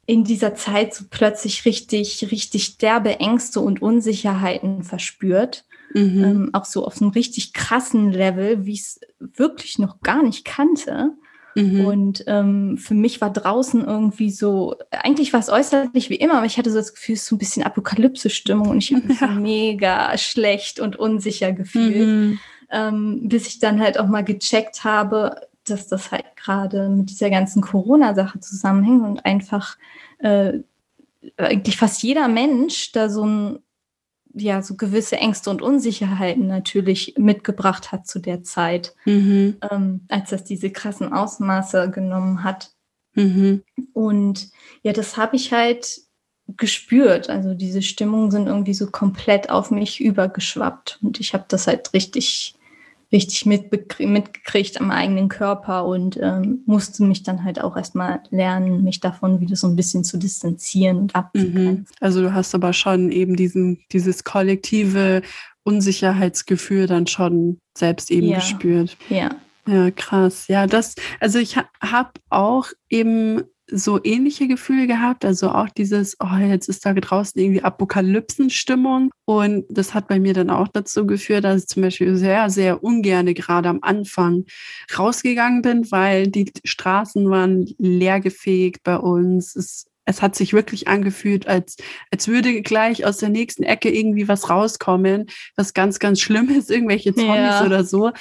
in dieser Zeit so plötzlich richtig, richtig derbe Ängste und Unsicherheiten verspürt. Mhm. Ähm, auch so auf einem richtig krassen Level, wie ich es wirklich noch gar nicht kannte. Mhm. Und ähm, für mich war draußen irgendwie so, eigentlich war es äußerlich wie immer, aber ich hatte so das Gefühl, es ist so ein bisschen Apokalypse-Stimmung und ich habe mich ja. so mega schlecht und unsicher gefühlt, mhm. ähm, bis ich dann halt auch mal gecheckt habe, dass das halt gerade mit dieser ganzen Corona-Sache zusammenhängt und einfach äh, eigentlich fast jeder Mensch da so ein ja so gewisse Ängste und Unsicherheiten natürlich mitgebracht hat zu der Zeit, mhm. ähm, als das diese krassen Ausmaße genommen hat. Mhm. Und ja, das habe ich halt gespürt. Also diese Stimmungen sind irgendwie so komplett auf mich übergeschwappt und ich habe das halt richtig richtig mitgekriegt am eigenen Körper und ähm, musste mich dann halt auch erstmal lernen, mich davon wieder so ein bisschen zu distanzieren und abzugrenzen. Mhm. Also du hast aber schon eben diesen, dieses kollektive Unsicherheitsgefühl dann schon selbst eben ja. gespürt. Ja. Ja, krass. Ja, das, also ich ha habe auch eben so ähnliche Gefühle gehabt. Also auch dieses, oh, jetzt ist da draußen irgendwie Apokalypsenstimmung. Und das hat bei mir dann auch dazu geführt, dass ich zum Beispiel sehr, sehr ungerne gerade am Anfang rausgegangen bin, weil die Straßen waren leergefegt bei uns. Es, es hat sich wirklich angefühlt, als, als würde gleich aus der nächsten Ecke irgendwie was rauskommen, was ganz, ganz schlimm ist, irgendwelche Zombies ja. oder so.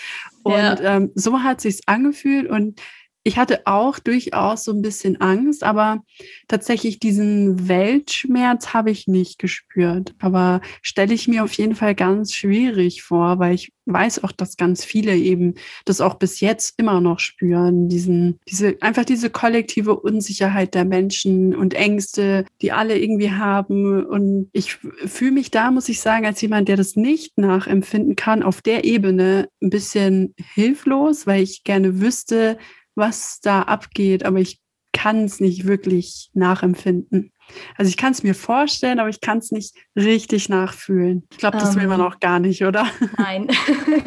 Und ja. ähm, so hat sich's angefühlt und ich hatte auch durchaus so ein bisschen Angst, aber tatsächlich diesen Weltschmerz habe ich nicht gespürt. Aber stelle ich mir auf jeden Fall ganz schwierig vor, weil ich weiß auch, dass ganz viele eben das auch bis jetzt immer noch spüren. Diesen, diese, einfach diese kollektive Unsicherheit der Menschen und Ängste, die alle irgendwie haben. Und ich fühle mich da, muss ich sagen, als jemand, der das nicht nachempfinden kann, auf der Ebene ein bisschen hilflos, weil ich gerne wüsste, was da abgeht, aber ich kann es nicht wirklich nachempfinden. Also ich kann es mir vorstellen, aber ich kann es nicht richtig nachfühlen. Ich glaube, das um, will man ähm. auch gar nicht, oder? Nein.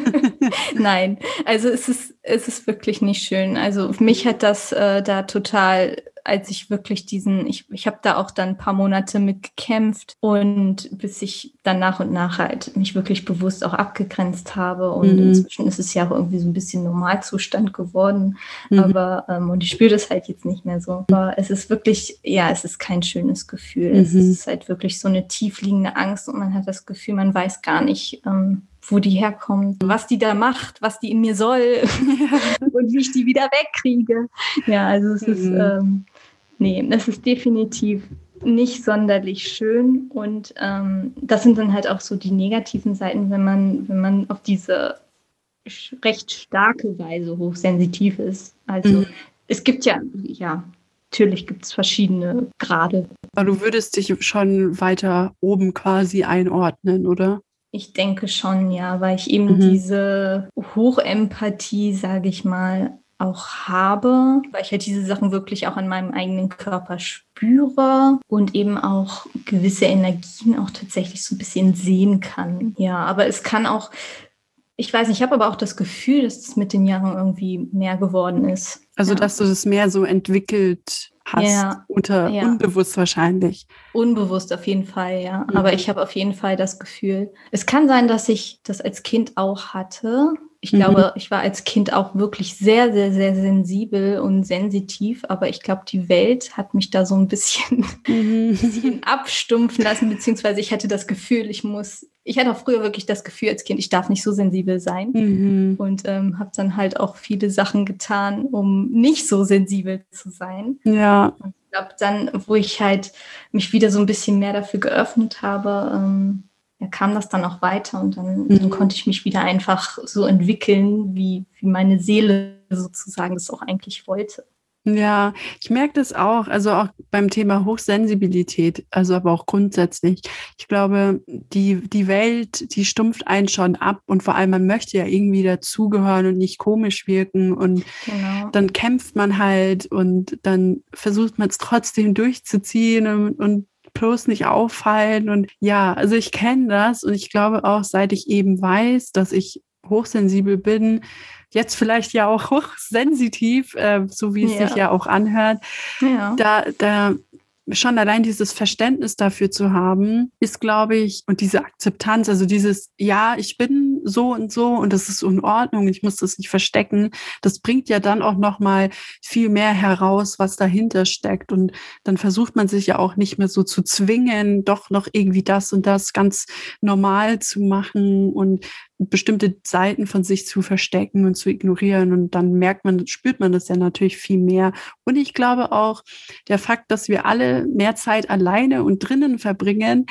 nein. Also es ist, es ist wirklich nicht schön. Also mich hat das äh, da total als ich wirklich diesen, ich, ich habe da auch dann ein paar Monate mit gekämpft und bis ich dann nach und nach halt mich wirklich bewusst auch abgegrenzt habe. Und mhm. inzwischen ist es ja auch irgendwie so ein bisschen Normalzustand geworden. Mhm. Aber, ähm, und ich spüre das halt jetzt nicht mehr so. Aber es ist wirklich, ja, es ist kein schönes Gefühl. Mhm. Es ist halt wirklich so eine tiefliegende Angst und man hat das Gefühl, man weiß gar nicht, ähm, wo die herkommt, was die da macht, was die in mir soll und wie ich die wieder wegkriege. Ja, also es ist, mhm. ähm, nee, es ist definitiv nicht sonderlich schön und ähm, das sind dann halt auch so die negativen Seiten, wenn man, wenn man auf diese recht starke Weise hochsensitiv ist. Also mhm. es gibt ja, ja, natürlich gibt es verschiedene Grade. Aber du würdest dich schon weiter oben quasi einordnen, oder? Ich denke schon, ja, weil ich eben mhm. diese Hochempathie, sage ich mal, auch habe, weil ich halt diese Sachen wirklich auch an meinem eigenen Körper spüre und eben auch gewisse Energien auch tatsächlich so ein bisschen sehen kann. Ja, aber es kann auch, ich weiß nicht, ich habe aber auch das Gefühl, dass es mit den Jahren irgendwie mehr geworden ist. Also, ja. dass du das mehr so entwickelt hast, ja, unter ja. unbewusst wahrscheinlich. Unbewusst auf jeden Fall, ja. Mhm. Aber ich habe auf jeden Fall das Gefühl, es kann sein, dass ich das als Kind auch hatte, ich mhm. glaube, ich war als Kind auch wirklich sehr, sehr, sehr sensibel und sensitiv, aber ich glaube, die Welt hat mich da so ein bisschen, mhm. bisschen abstumpfen lassen, beziehungsweise ich hatte das Gefühl, ich muss, ich hatte auch früher wirklich das Gefühl als Kind, ich darf nicht so sensibel sein mhm. und ähm, habe dann halt auch viele Sachen getan, um nicht so sensibel zu sein. Ja. Und ich glaube, dann, wo ich halt mich wieder so ein bisschen mehr dafür geöffnet habe, ähm, kam das dann auch weiter und dann, mhm. dann, konnte ich mich wieder einfach so entwickeln, wie, wie meine Seele sozusagen das auch eigentlich wollte. Ja, ich merke das auch, also auch beim Thema Hochsensibilität, also aber auch grundsätzlich. Ich glaube, die, die Welt, die stumpft einen schon ab und vor allem man möchte ja irgendwie dazugehören und nicht komisch wirken und genau. dann kämpft man halt und dann versucht man es trotzdem durchzuziehen und, und bloß nicht auffallen. Und ja, also ich kenne das und ich glaube auch, seit ich eben weiß, dass ich hochsensibel bin, jetzt vielleicht ja auch hochsensitiv, äh, so wie es ja. sich ja auch anhört, ja. da, da schon allein dieses Verständnis dafür zu haben, ist, glaube ich, und diese Akzeptanz, also dieses, ja, ich bin so und so und das ist in Ordnung, ich muss das nicht verstecken, das bringt ja dann auch nochmal viel mehr heraus, was dahinter steckt. Und dann versucht man sich ja auch nicht mehr so zu zwingen, doch noch irgendwie das und das ganz normal zu machen und bestimmte Seiten von sich zu verstecken und zu ignorieren. Und dann merkt man, spürt man das ja natürlich viel mehr. Und ich glaube auch, der Fakt, dass wir alle mehr Zeit alleine und drinnen verbringen,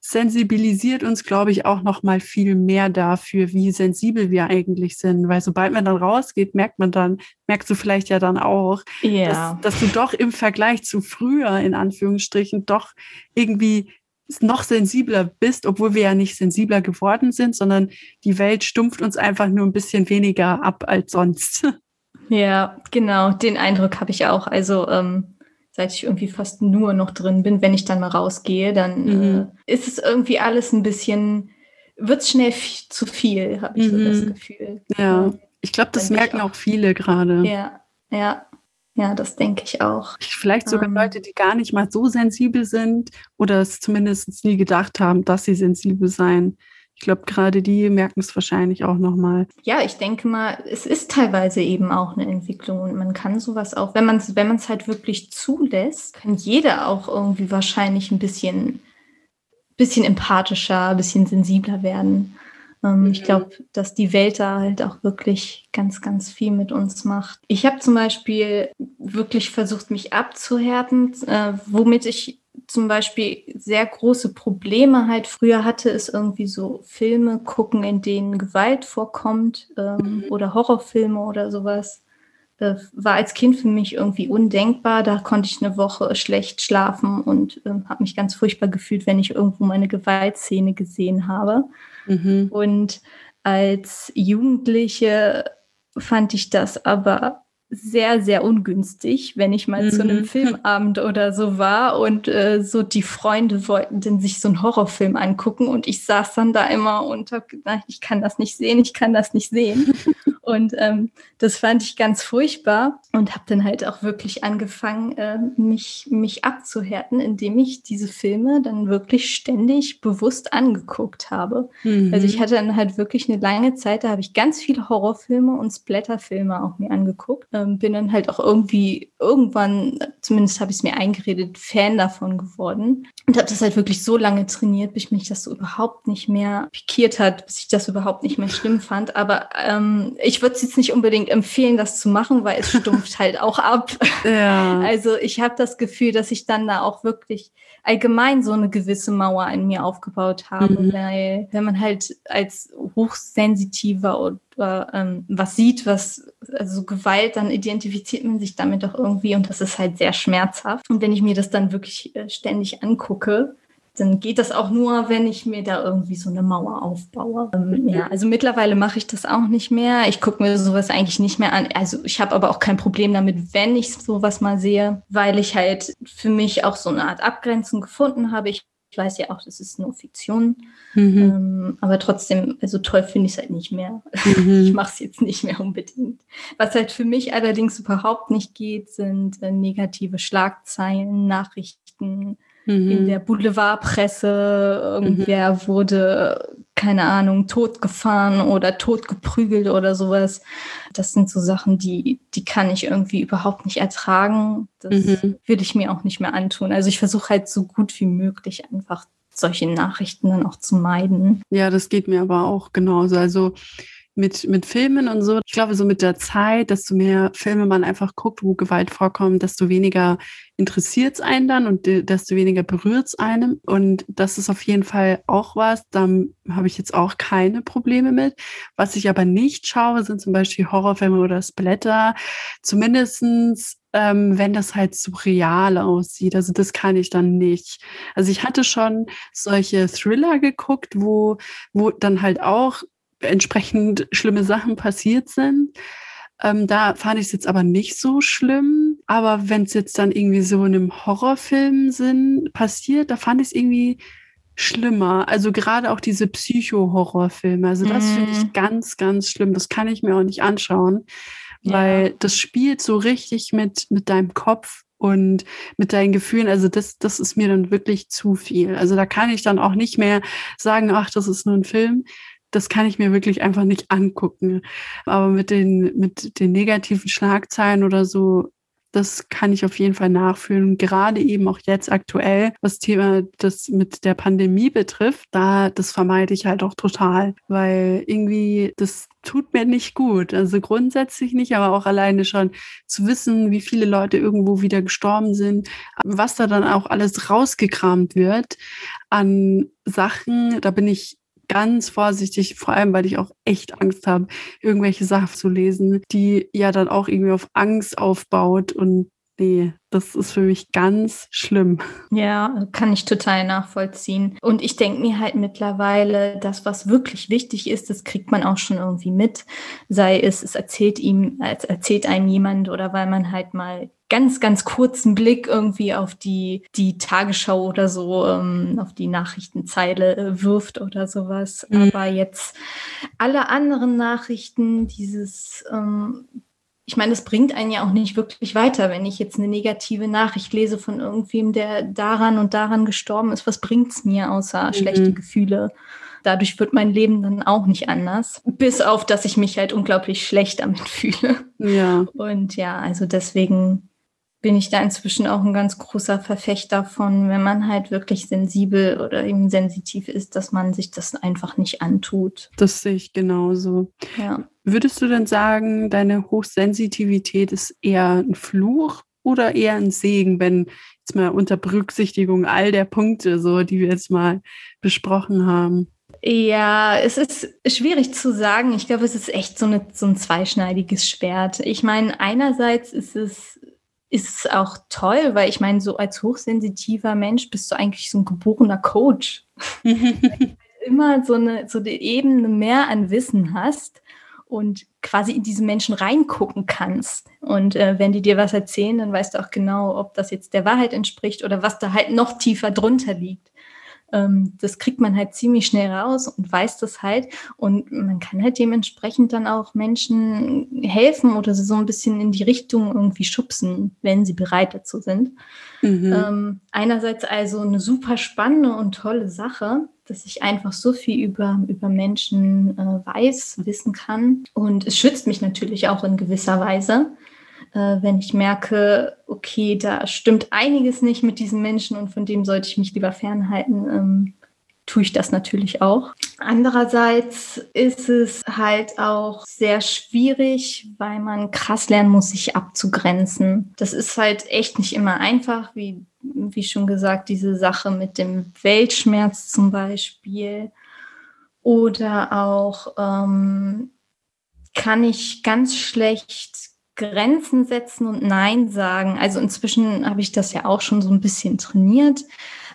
sensibilisiert uns, glaube ich, auch noch mal viel mehr dafür, wie sensibel wir eigentlich sind. Weil sobald man dann rausgeht, merkt man dann, merkst du vielleicht ja dann auch, ja. dass, dass du doch im Vergleich zu früher, in Anführungsstrichen, doch irgendwie noch sensibler bist, obwohl wir ja nicht sensibler geworden sind, sondern die Welt stumpft uns einfach nur ein bisschen weniger ab als sonst. Ja, genau, den Eindruck habe ich auch. Also ähm, seit ich irgendwie fast nur noch drin bin, wenn ich dann mal rausgehe, dann mhm. äh, ist es irgendwie alles ein bisschen, wird es schnell zu viel, habe ich mhm. so das mhm. Gefühl. Ja, ich glaube, das merken auch, auch viele gerade. Ja, ja. Ja, das denke ich auch. Vielleicht sogar ähm, Leute, die gar nicht mal so sensibel sind oder es zumindest nie gedacht haben, dass sie sensibel seien. Ich glaube, gerade die merken es wahrscheinlich auch nochmal. Ja, ich denke mal, es ist teilweise eben auch eine Entwicklung und man kann sowas auch, wenn man es wenn halt wirklich zulässt, kann jeder auch irgendwie wahrscheinlich ein bisschen, bisschen empathischer, ein bisschen sensibler werden. Ähm, mhm. Ich glaube, dass die Welt da halt auch wirklich ganz, ganz viel mit uns macht. Ich habe zum Beispiel wirklich versucht, mich abzuhärten, äh, womit ich zum Beispiel sehr große Probleme halt früher hatte, ist irgendwie so Filme gucken, in denen Gewalt vorkommt ähm, mhm. oder Horrorfilme oder sowas. Das war als Kind für mich irgendwie undenkbar. Da konnte ich eine Woche schlecht schlafen und ähm, habe mich ganz furchtbar gefühlt, wenn ich irgendwo meine Gewaltszene gesehen habe. Mhm. Und als Jugendliche fand ich das aber sehr, sehr ungünstig, wenn ich mal mhm. zu einem mhm. Filmabend oder so war und äh, so die Freunde wollten dann sich so einen Horrorfilm angucken und ich saß dann da immer und hab gedacht, ich kann das nicht sehen, ich kann das nicht sehen. und ähm, das fand ich ganz furchtbar und habe dann halt auch wirklich angefangen, äh, mich, mich abzuhärten, indem ich diese Filme dann wirklich ständig bewusst angeguckt habe. Mhm. Also ich hatte dann halt wirklich eine lange Zeit, da habe ich ganz viele Horrorfilme und Splatterfilme auch mir angeguckt ähm, bin dann halt auch irgendwie irgendwann, zumindest habe ich es mir eingeredet, Fan davon geworden und habe das halt wirklich so lange trainiert, bis mich das so überhaupt nicht mehr pikiert hat, bis ich das überhaupt nicht mehr schlimm fand. Aber ähm, ich würde es jetzt nicht unbedingt empfehlen, das zu machen, weil es stumpft halt auch ab. Ja. Also ich habe das Gefühl, dass ich dann da auch wirklich allgemein so eine gewisse Mauer in mir aufgebaut habe, mhm. weil wenn man halt als hochsensitiver oder ähm, was sieht, was also Gewalt, dann identifiziert man sich damit doch irgendwie und das ist halt sehr schmerzhaft. Und wenn ich mir das dann wirklich äh, ständig angucke, dann geht das auch nur, wenn ich mir da irgendwie so eine Mauer aufbaue. Ähm, ja, also mittlerweile mache ich das auch nicht mehr. Ich gucke mir sowas eigentlich nicht mehr an. Also ich habe aber auch kein Problem damit, wenn ich sowas mal sehe, weil ich halt für mich auch so eine Art Abgrenzung gefunden habe. Ich ich weiß ja auch, das ist nur Fiktion, mhm. ähm, aber trotzdem, also toll finde ich es halt nicht mehr. Mhm. Ich mache es jetzt nicht mehr unbedingt. Was halt für mich allerdings überhaupt nicht geht, sind äh, negative Schlagzeilen, Nachrichten, mhm. in der Boulevardpresse. Irgendwer mhm. wurde, keine Ahnung, totgefahren oder totgeprügelt oder sowas. Das sind so Sachen, die, die kann ich irgendwie überhaupt nicht ertragen. Das mhm. will ich mir auch nicht mehr antun. Also ich versuche halt so gut wie möglich einfach solche Nachrichten dann auch zu meiden. Ja, das geht mir aber auch genauso. Also mit, mit Filmen und so. Ich glaube, so mit der Zeit, desto mehr Filme man einfach guckt, wo Gewalt vorkommt, desto weniger interessiert es einen dann und desto weniger berührt es einem. Und das ist auf jeden Fall auch was. Da habe ich jetzt auch keine Probleme mit. Was ich aber nicht schaue, sind zum Beispiel Horrorfilme oder Splatter. Zumindestens ähm, wenn das halt so real aussieht. Also das kann ich dann nicht. Also ich hatte schon solche Thriller geguckt, wo, wo dann halt auch entsprechend schlimme Sachen passiert sind. Ähm, da fand ich es jetzt aber nicht so schlimm. Aber wenn es jetzt dann irgendwie so in einem Horrorfilm sind, passiert, da fand ich es irgendwie schlimmer. Also gerade auch diese Psycho-Horrorfilme. Also das mm. finde ich mhm. ganz, ganz schlimm. Das kann ich mir auch nicht anschauen, ja. weil das spielt so richtig mit, mit deinem Kopf und mit deinen Gefühlen, also das, das ist mir dann wirklich zu viel. Also da kann ich dann auch nicht mehr sagen, ach, das ist nur ein Film. Das kann ich mir wirklich einfach nicht angucken. Aber mit den, mit den negativen Schlagzeilen oder so, das kann ich auf jeden Fall nachfühlen. Gerade eben auch jetzt aktuell, was Thema das mit der Pandemie betrifft, da das vermeide ich halt auch total, weil irgendwie das tut mir nicht gut. Also grundsätzlich nicht, aber auch alleine schon zu wissen, wie viele Leute irgendwo wieder gestorben sind, was da dann auch alles rausgekramt wird an Sachen. Da bin ich ganz vorsichtig, vor allem weil ich auch echt Angst habe, irgendwelche Sachen zu lesen, die ja dann auch irgendwie auf Angst aufbaut und nee, das ist für mich ganz schlimm. Ja, kann ich total nachvollziehen. Und ich denke mir halt mittlerweile, das, was wirklich wichtig ist, das kriegt man auch schon irgendwie mit. Sei es, es erzählt ihm, erzählt einem jemand oder weil man halt mal ganz, ganz kurzen Blick irgendwie auf die, die Tagesschau oder so, ähm, auf die Nachrichtenzeile äh, wirft oder sowas. Mhm. Aber jetzt alle anderen Nachrichten, dieses, ähm, ich meine, es bringt einen ja auch nicht wirklich weiter, wenn ich jetzt eine negative Nachricht lese von irgendwem, der daran und daran gestorben ist. Was bringt es mir außer mhm. schlechte Gefühle? Dadurch wird mein Leben dann auch nicht anders. Bis auf, dass ich mich halt unglaublich schlecht damit fühle. Ja. Und ja, also deswegen bin ich da inzwischen auch ein ganz großer Verfechter von, wenn man halt wirklich sensibel oder eben sensitiv ist, dass man sich das einfach nicht antut. Das sehe ich genauso. Ja. Würdest du denn sagen, deine Hochsensitivität ist eher ein Fluch oder eher ein Segen, wenn jetzt mal unter Berücksichtigung all der Punkte, so die wir jetzt mal besprochen haben? Ja, es ist schwierig zu sagen. Ich glaube, es ist echt so, eine, so ein zweischneidiges Schwert. Ich meine, einerseits ist es ist es auch toll, weil ich meine, so als hochsensitiver Mensch bist du eigentlich so ein geborener Coach. immer so eine, so eine Ebene mehr an Wissen hast und quasi in diese Menschen reingucken kannst. Und äh, wenn die dir was erzählen, dann weißt du auch genau, ob das jetzt der Wahrheit entspricht oder was da halt noch tiefer drunter liegt ähm, das kriegt man halt ziemlich schnell raus und weiß das halt. Und man kann halt dementsprechend dann auch Menschen helfen oder sie so ein bisschen in die Richtung irgendwie schubsen, wenn sie bereit dazu sind. Mhm. Ähm, einerseits also eine super spannende und tolle Sache, dass ich einfach so viel über, über Menschen äh, weiß, wissen kann. Und es schützt mich natürlich auch in gewisser Weise wenn ich merke, okay, da stimmt einiges nicht mit diesen Menschen und von dem sollte ich mich lieber fernhalten, ähm, tue ich das natürlich auch. Andererseits ist es halt auch sehr schwierig, weil man krass lernen muss, sich abzugrenzen. Das ist halt echt nicht immer einfach, wie, wie schon gesagt, diese Sache mit dem Weltschmerz zum Beispiel. Oder auch ähm, kann ich ganz schlecht Grenzen setzen und Nein sagen. Also inzwischen habe ich das ja auch schon so ein bisschen trainiert,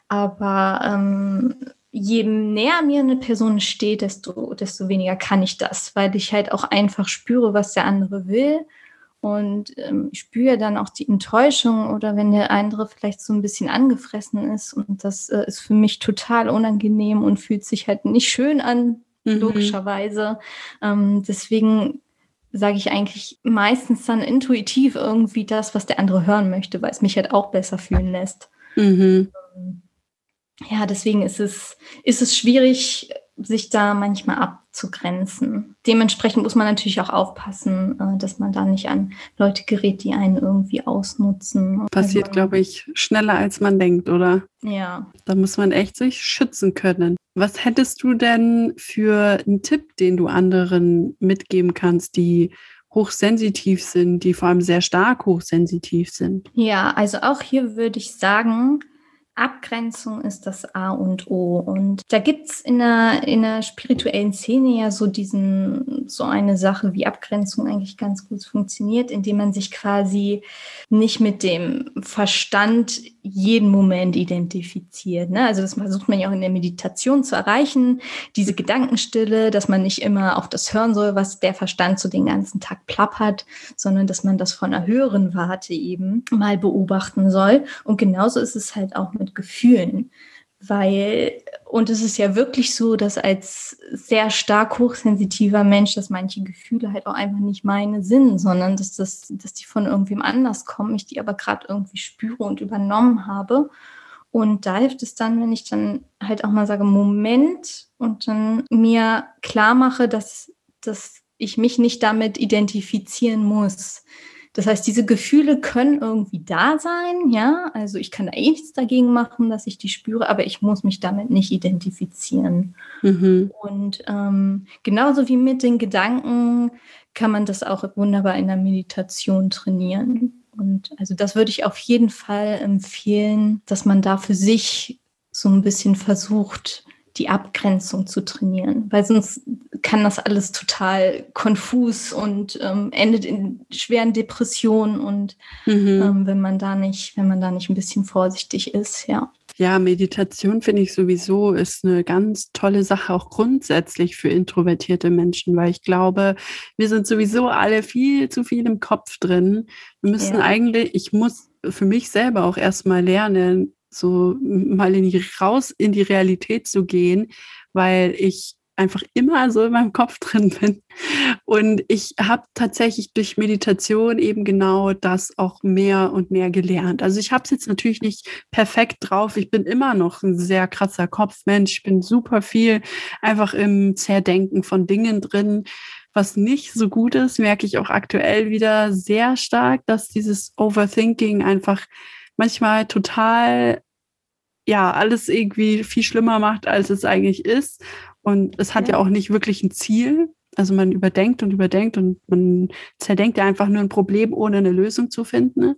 aber ähm, je näher mir eine Person steht, desto, desto weniger kann ich das, weil ich halt auch einfach spüre, was der andere will. Und ähm, ich spüre dann auch die Enttäuschung oder wenn der andere vielleicht so ein bisschen angefressen ist. Und das äh, ist für mich total unangenehm und fühlt sich halt nicht schön an, mhm. logischerweise. Ähm, deswegen sage ich eigentlich meistens dann intuitiv irgendwie das, was der andere hören möchte, weil es mich halt auch besser fühlen lässt. Mhm. Ähm, ja, deswegen ist es, ist es schwierig, sich da manchmal abzugrenzen. Dementsprechend muss man natürlich auch aufpassen, äh, dass man da nicht an Leute gerät, die einen irgendwie ausnutzen. Passiert, also, glaube ich, schneller als man denkt, oder? Ja. Da muss man echt sich schützen können. Was hättest du denn für einen Tipp, den du anderen mitgeben kannst, die hochsensitiv sind, die vor allem sehr stark hochsensitiv sind? Ja, also auch hier würde ich sagen, Abgrenzung ist das A und O. Und da gibt's in der, in der spirituellen Szene ja so diesen, so eine Sache, wie Abgrenzung eigentlich ganz gut funktioniert, indem man sich quasi nicht mit dem Verstand jeden Moment identifiziert. Ne? Also das versucht man ja auch in der Meditation zu erreichen, diese Gedankenstille, dass man nicht immer auf das hören soll, was der Verstand so den ganzen Tag plappert, sondern dass man das von einer höheren Warte eben mal beobachten soll. Und genauso ist es halt auch mit Gefühlen weil, und es ist ja wirklich so, dass als sehr stark hochsensitiver Mensch, dass manche Gefühle halt auch einfach nicht meine sind, sondern dass, das, dass die von irgendwem anders kommen, ich die aber gerade irgendwie spüre und übernommen habe. Und da hilft es dann, wenn ich dann halt auch mal sage, Moment, und dann mir klar mache, dass, dass ich mich nicht damit identifizieren muss. Das heißt, diese Gefühle können irgendwie da sein, ja. Also ich kann da eh nichts dagegen machen, dass ich die spüre, aber ich muss mich damit nicht identifizieren. Mhm. Und ähm, genauso wie mit den Gedanken kann man das auch wunderbar in der Meditation trainieren. Und also das würde ich auf jeden Fall empfehlen, dass man da für sich so ein bisschen versucht, die Abgrenzung zu trainieren, weil sonst kann das alles total konfus und ähm, endet in schweren Depressionen und mhm. ähm, wenn man da nicht, wenn man da nicht ein bisschen vorsichtig ist, ja. Ja, Meditation finde ich sowieso ist eine ganz tolle Sache, auch grundsätzlich für introvertierte Menschen, weil ich glaube, wir sind sowieso alle viel zu viel im Kopf drin. Wir müssen ja. eigentlich, ich muss für mich selber auch erstmal lernen, so mal in die, raus in die Realität zu gehen, weil ich einfach immer so in meinem Kopf drin bin. Und ich habe tatsächlich durch Meditation eben genau das auch mehr und mehr gelernt. Also ich habe es jetzt natürlich nicht perfekt drauf. Ich bin immer noch ein sehr krasser Kopfmensch. Ich bin super viel einfach im Zerdenken von Dingen drin. Was nicht so gut ist, merke ich auch aktuell wieder sehr stark, dass dieses Overthinking einfach manchmal total ja, alles irgendwie viel schlimmer macht, als es eigentlich ist. Und es hat ja, ja auch nicht wirklich ein Ziel. Also man überdenkt und überdenkt und man zerdenkt ja einfach nur ein Problem, ohne eine Lösung zu finden.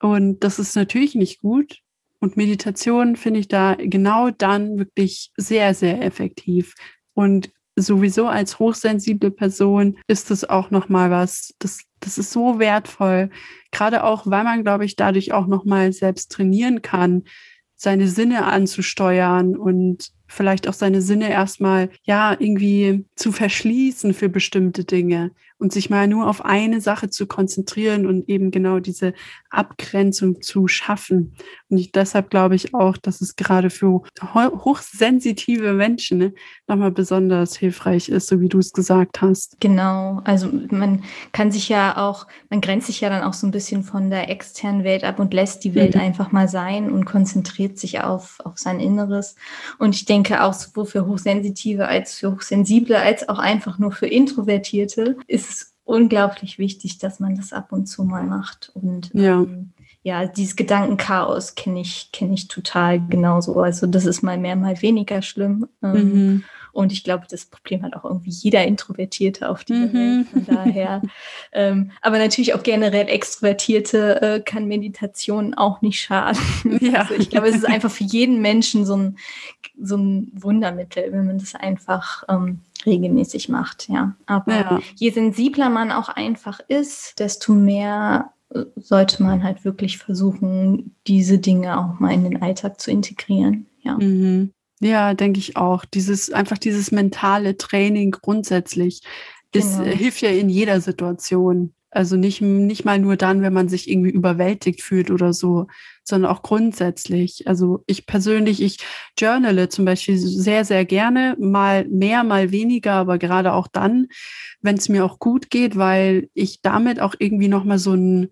Und das ist natürlich nicht gut. Und Meditation finde ich da genau dann wirklich sehr, sehr effektiv. Und sowieso als hochsensible Person ist das auch nochmal was, das, das ist so wertvoll. Gerade auch, weil man, glaube ich, dadurch auch nochmal selbst trainieren kann, seine Sinne anzusteuern und vielleicht auch seine Sinne erstmal ja irgendwie zu verschließen für bestimmte Dinge und sich mal nur auf eine Sache zu konzentrieren und eben genau diese Abgrenzung zu schaffen. Und ich, deshalb glaube ich auch, dass es gerade für hochsensitive Menschen ne, nochmal besonders hilfreich ist, so wie du es gesagt hast. Genau, also man kann sich ja auch, man grenzt sich ja dann auch so ein bisschen von der externen Welt ab und lässt die Welt mhm. einfach mal sein und konzentriert sich auf, auf sein Inneres. Und ich denke auch sowohl für Hochsensitive als für Hochsensible als auch einfach nur für Introvertierte ist unglaublich wichtig, dass man das ab und zu mal macht. Und ja, ähm, ja dieses Gedankenchaos kenne ich, kenne ich total genauso. Also das ist mal mehr, mal weniger schlimm. Ähm, mhm. Und ich glaube, das Problem hat auch irgendwie jeder Introvertierte auf dieser mhm. Welt. Von daher. ähm, aber natürlich auch generell Extrovertierte äh, kann Meditation auch nicht schaden. Ja. Also ich glaube, es ist einfach für jeden Menschen so ein, so ein Wundermittel, wenn man das einfach ähm, regelmäßig macht, ja. Aber ja. je sensibler man auch einfach ist, desto mehr äh, sollte man halt wirklich versuchen, diese Dinge auch mal in den Alltag zu integrieren, ja. Mhm. Ja, denke ich auch. Dieses, einfach dieses mentale Training grundsätzlich, das genau. hilft ja in jeder Situation. Also nicht, nicht mal nur dann, wenn man sich irgendwie überwältigt fühlt oder so, sondern auch grundsätzlich. Also ich persönlich, ich journale zum Beispiel sehr, sehr gerne, mal mehr, mal weniger, aber gerade auch dann, wenn es mir auch gut geht, weil ich damit auch irgendwie nochmal so ein,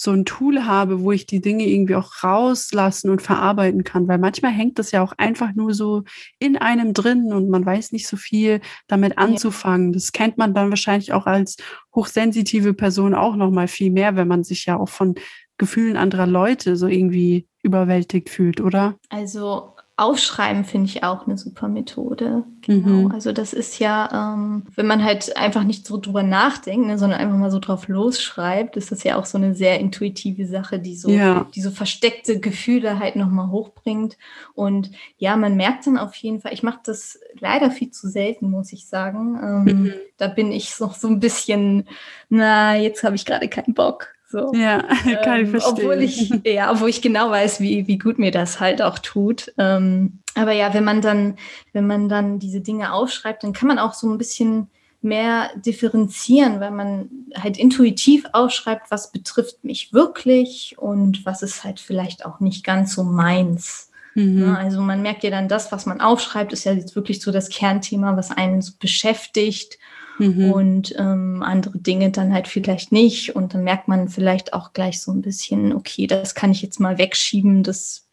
so ein Tool habe, wo ich die Dinge irgendwie auch rauslassen und verarbeiten kann. Weil manchmal hängt das ja auch einfach nur so in einem drin und man weiß nicht so viel damit anzufangen. Das kennt man dann wahrscheinlich auch als hochsensitive Person auch noch mal viel mehr, wenn man sich ja auch von Gefühlen anderer Leute so irgendwie überwältigt fühlt, oder? Also Aufschreiben finde ich auch eine super Methode. Genau. Mhm. Also das ist ja, ähm, wenn man halt einfach nicht so drüber nachdenkt, ne, sondern einfach mal so drauf losschreibt, ist das ja auch so eine sehr intuitive Sache, die so, ja. die so versteckte Gefühle halt nochmal hochbringt. Und ja, man merkt dann auf jeden Fall, ich mache das leider viel zu selten, muss ich sagen. Ähm, mhm. Da bin ich noch so ein bisschen, na, jetzt habe ich gerade keinen Bock. So. Ja, kann ich ähm, verstehen. Obwohl ich, ja, obwohl ich genau weiß, wie, wie gut mir das halt auch tut. Ähm, aber ja, wenn man dann, wenn man dann diese Dinge aufschreibt, dann kann man auch so ein bisschen mehr differenzieren, weil man halt intuitiv aufschreibt, was betrifft mich wirklich und was ist halt vielleicht auch nicht ganz so meins. Mhm. Ne, also man merkt ja dann, das, was man aufschreibt, ist ja jetzt wirklich so das Kernthema, was einen so beschäftigt. Mhm. Und ähm, andere Dinge dann halt vielleicht nicht. Und dann merkt man vielleicht auch gleich so ein bisschen, okay, das kann ich jetzt mal wegschieben, das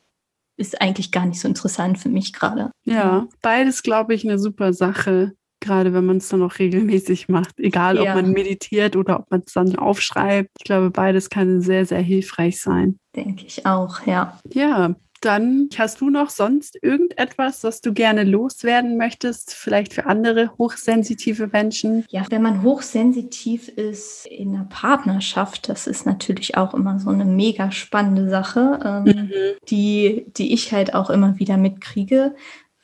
ist eigentlich gar nicht so interessant für mich gerade. Ja, beides, glaube ich, eine super Sache, gerade wenn man es dann auch regelmäßig macht. Egal, ja. ob man meditiert oder ob man es dann aufschreibt. Ich glaube, beides kann sehr, sehr hilfreich sein. Denke ich auch, ja. Ja, dann hast du noch sonst irgendetwas, was du gerne loswerden möchtest, vielleicht für andere hochsensitive Menschen? Ja, wenn man hochsensitiv ist in einer Partnerschaft, das ist natürlich auch immer so eine mega spannende Sache, ähm, mhm. die, die ich halt auch immer wieder mitkriege,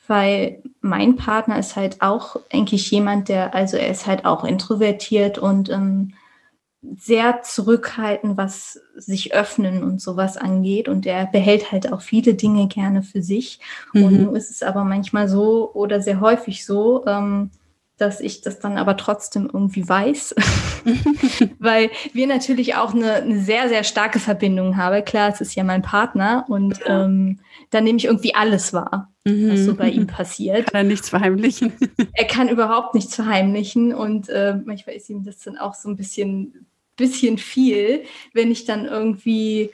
weil mein Partner ist halt auch eigentlich jemand, der, also er ist halt auch introvertiert und ähm, sehr zurückhaltend, was sich öffnen und sowas angeht. Und er behält halt auch viele Dinge gerne für sich. Mhm. Und nun ist es aber manchmal so oder sehr häufig so, ähm, dass ich das dann aber trotzdem irgendwie weiß, weil wir natürlich auch eine, eine, sehr, sehr starke Verbindung haben. Klar, es ist ja mein Partner und ja. ähm, dann nehme ich irgendwie alles wahr, mhm. was so bei ihm passiert. Kann er nichts verheimlichen? er kann überhaupt nichts verheimlichen und äh, manchmal ist ihm das dann auch so ein bisschen bisschen viel, wenn ich dann irgendwie,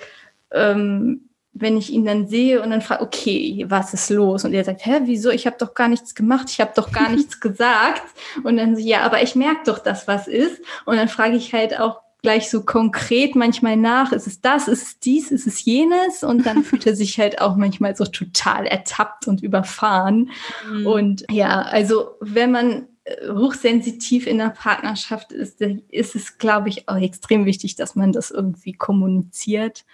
ähm, wenn ich ihn dann sehe und dann frage, okay, was ist los? Und er sagt, hä, wieso? Ich habe doch gar nichts gemacht, ich habe doch gar nichts gesagt. Und dann so, ja, aber ich merke doch, dass was ist. Und dann frage ich halt auch gleich so konkret manchmal nach, ist es das, ist es dies, ist es jenes? Und dann fühlt er sich halt auch manchmal so total ertappt und überfahren. Mhm. Und ja, also wenn man hochsensitiv in der Partnerschaft ist, ist es, glaube ich, auch extrem wichtig, dass man das irgendwie kommuniziert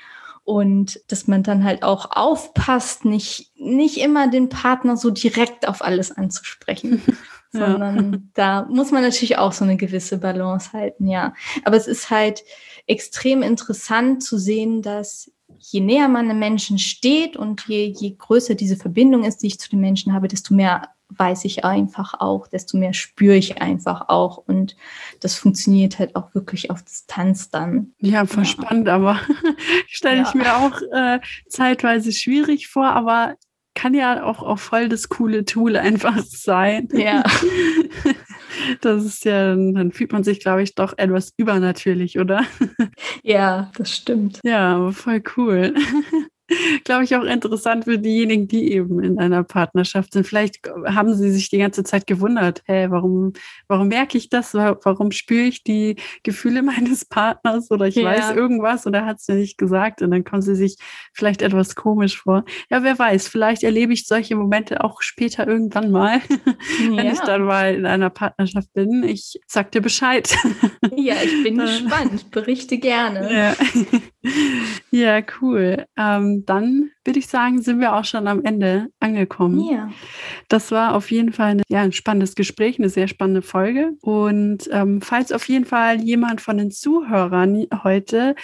und dass man dann halt auch aufpasst, nicht, nicht immer den Partner so direkt auf alles anzusprechen. ja. sondern da muss man natürlich auch so eine gewisse Balance halten, ja. Aber es ist halt extrem interessant zu sehen, dass je näher man einem Menschen steht und je, je größer diese Verbindung ist, die ich zu den Menschen habe, desto mehr weiß ich einfach auch, desto mehr spüre ich einfach auch. Und das funktioniert halt auch wirklich auf Distanz dann. Ja, voll ja. aber stelle ja. ich mir auch äh, zeitweise schwierig vor, aber kann ja auch, auch voll das coole Tool einfach sein. Ja. Das ist ja, dann fühlt man sich, glaube ich, doch etwas übernatürlich, oder? Ja, das stimmt. Ja, voll cool glaube ich, auch interessant für diejenigen, die eben in einer Partnerschaft sind. Vielleicht haben sie sich die ganze Zeit gewundert, hey, warum, warum merke ich das? Warum spüre ich die Gefühle meines Partners oder ich ja. weiß irgendwas und er hat es mir nicht gesagt und dann kommen sie sich vielleicht etwas komisch vor. Ja, wer weiß, vielleicht erlebe ich solche Momente auch später irgendwann mal, ja. wenn ich dann mal in einer Partnerschaft bin. Ich sag dir Bescheid. Ja, ich bin gespannt. Berichte gerne. Ja, ja cool. Ähm, dann würde ich sagen, sind wir auch schon am Ende angekommen. Ja. Das war auf jeden Fall eine, ja, ein spannendes Gespräch, eine sehr spannende Folge. Und ähm, falls auf jeden Fall jemand von den Zuhörern heute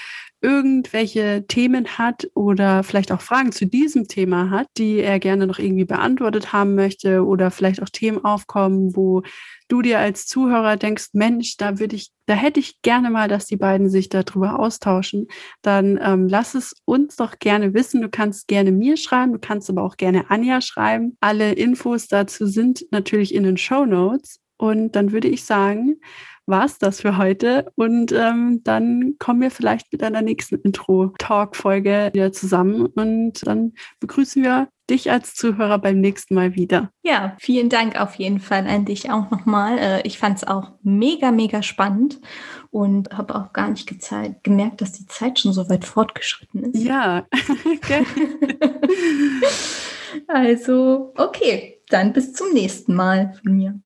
irgendwelche Themen hat oder vielleicht auch Fragen zu diesem Thema hat, die er gerne noch irgendwie beantwortet haben möchte oder vielleicht auch Themen aufkommen, wo du dir als Zuhörer denkst, Mensch, da würde ich, da hätte ich gerne mal, dass die beiden sich darüber austauschen, dann ähm, lass es uns doch gerne wissen. Du kannst gerne mir schreiben, du kannst aber auch gerne Anja schreiben. Alle Infos dazu sind natürlich in den Show Notes. Und dann würde ich sagen, war es das für heute. Und ähm, dann kommen wir vielleicht mit einer nächsten Intro-Talk-Folge wieder zusammen. Und dann begrüßen wir dich als Zuhörer beim nächsten Mal wieder. Ja, vielen Dank auf jeden Fall an dich auch nochmal. Äh, ich fand es auch mega, mega spannend und habe auch gar nicht gemerkt, dass die Zeit schon so weit fortgeschritten ist. Ja. also, okay, dann bis zum nächsten Mal von mir.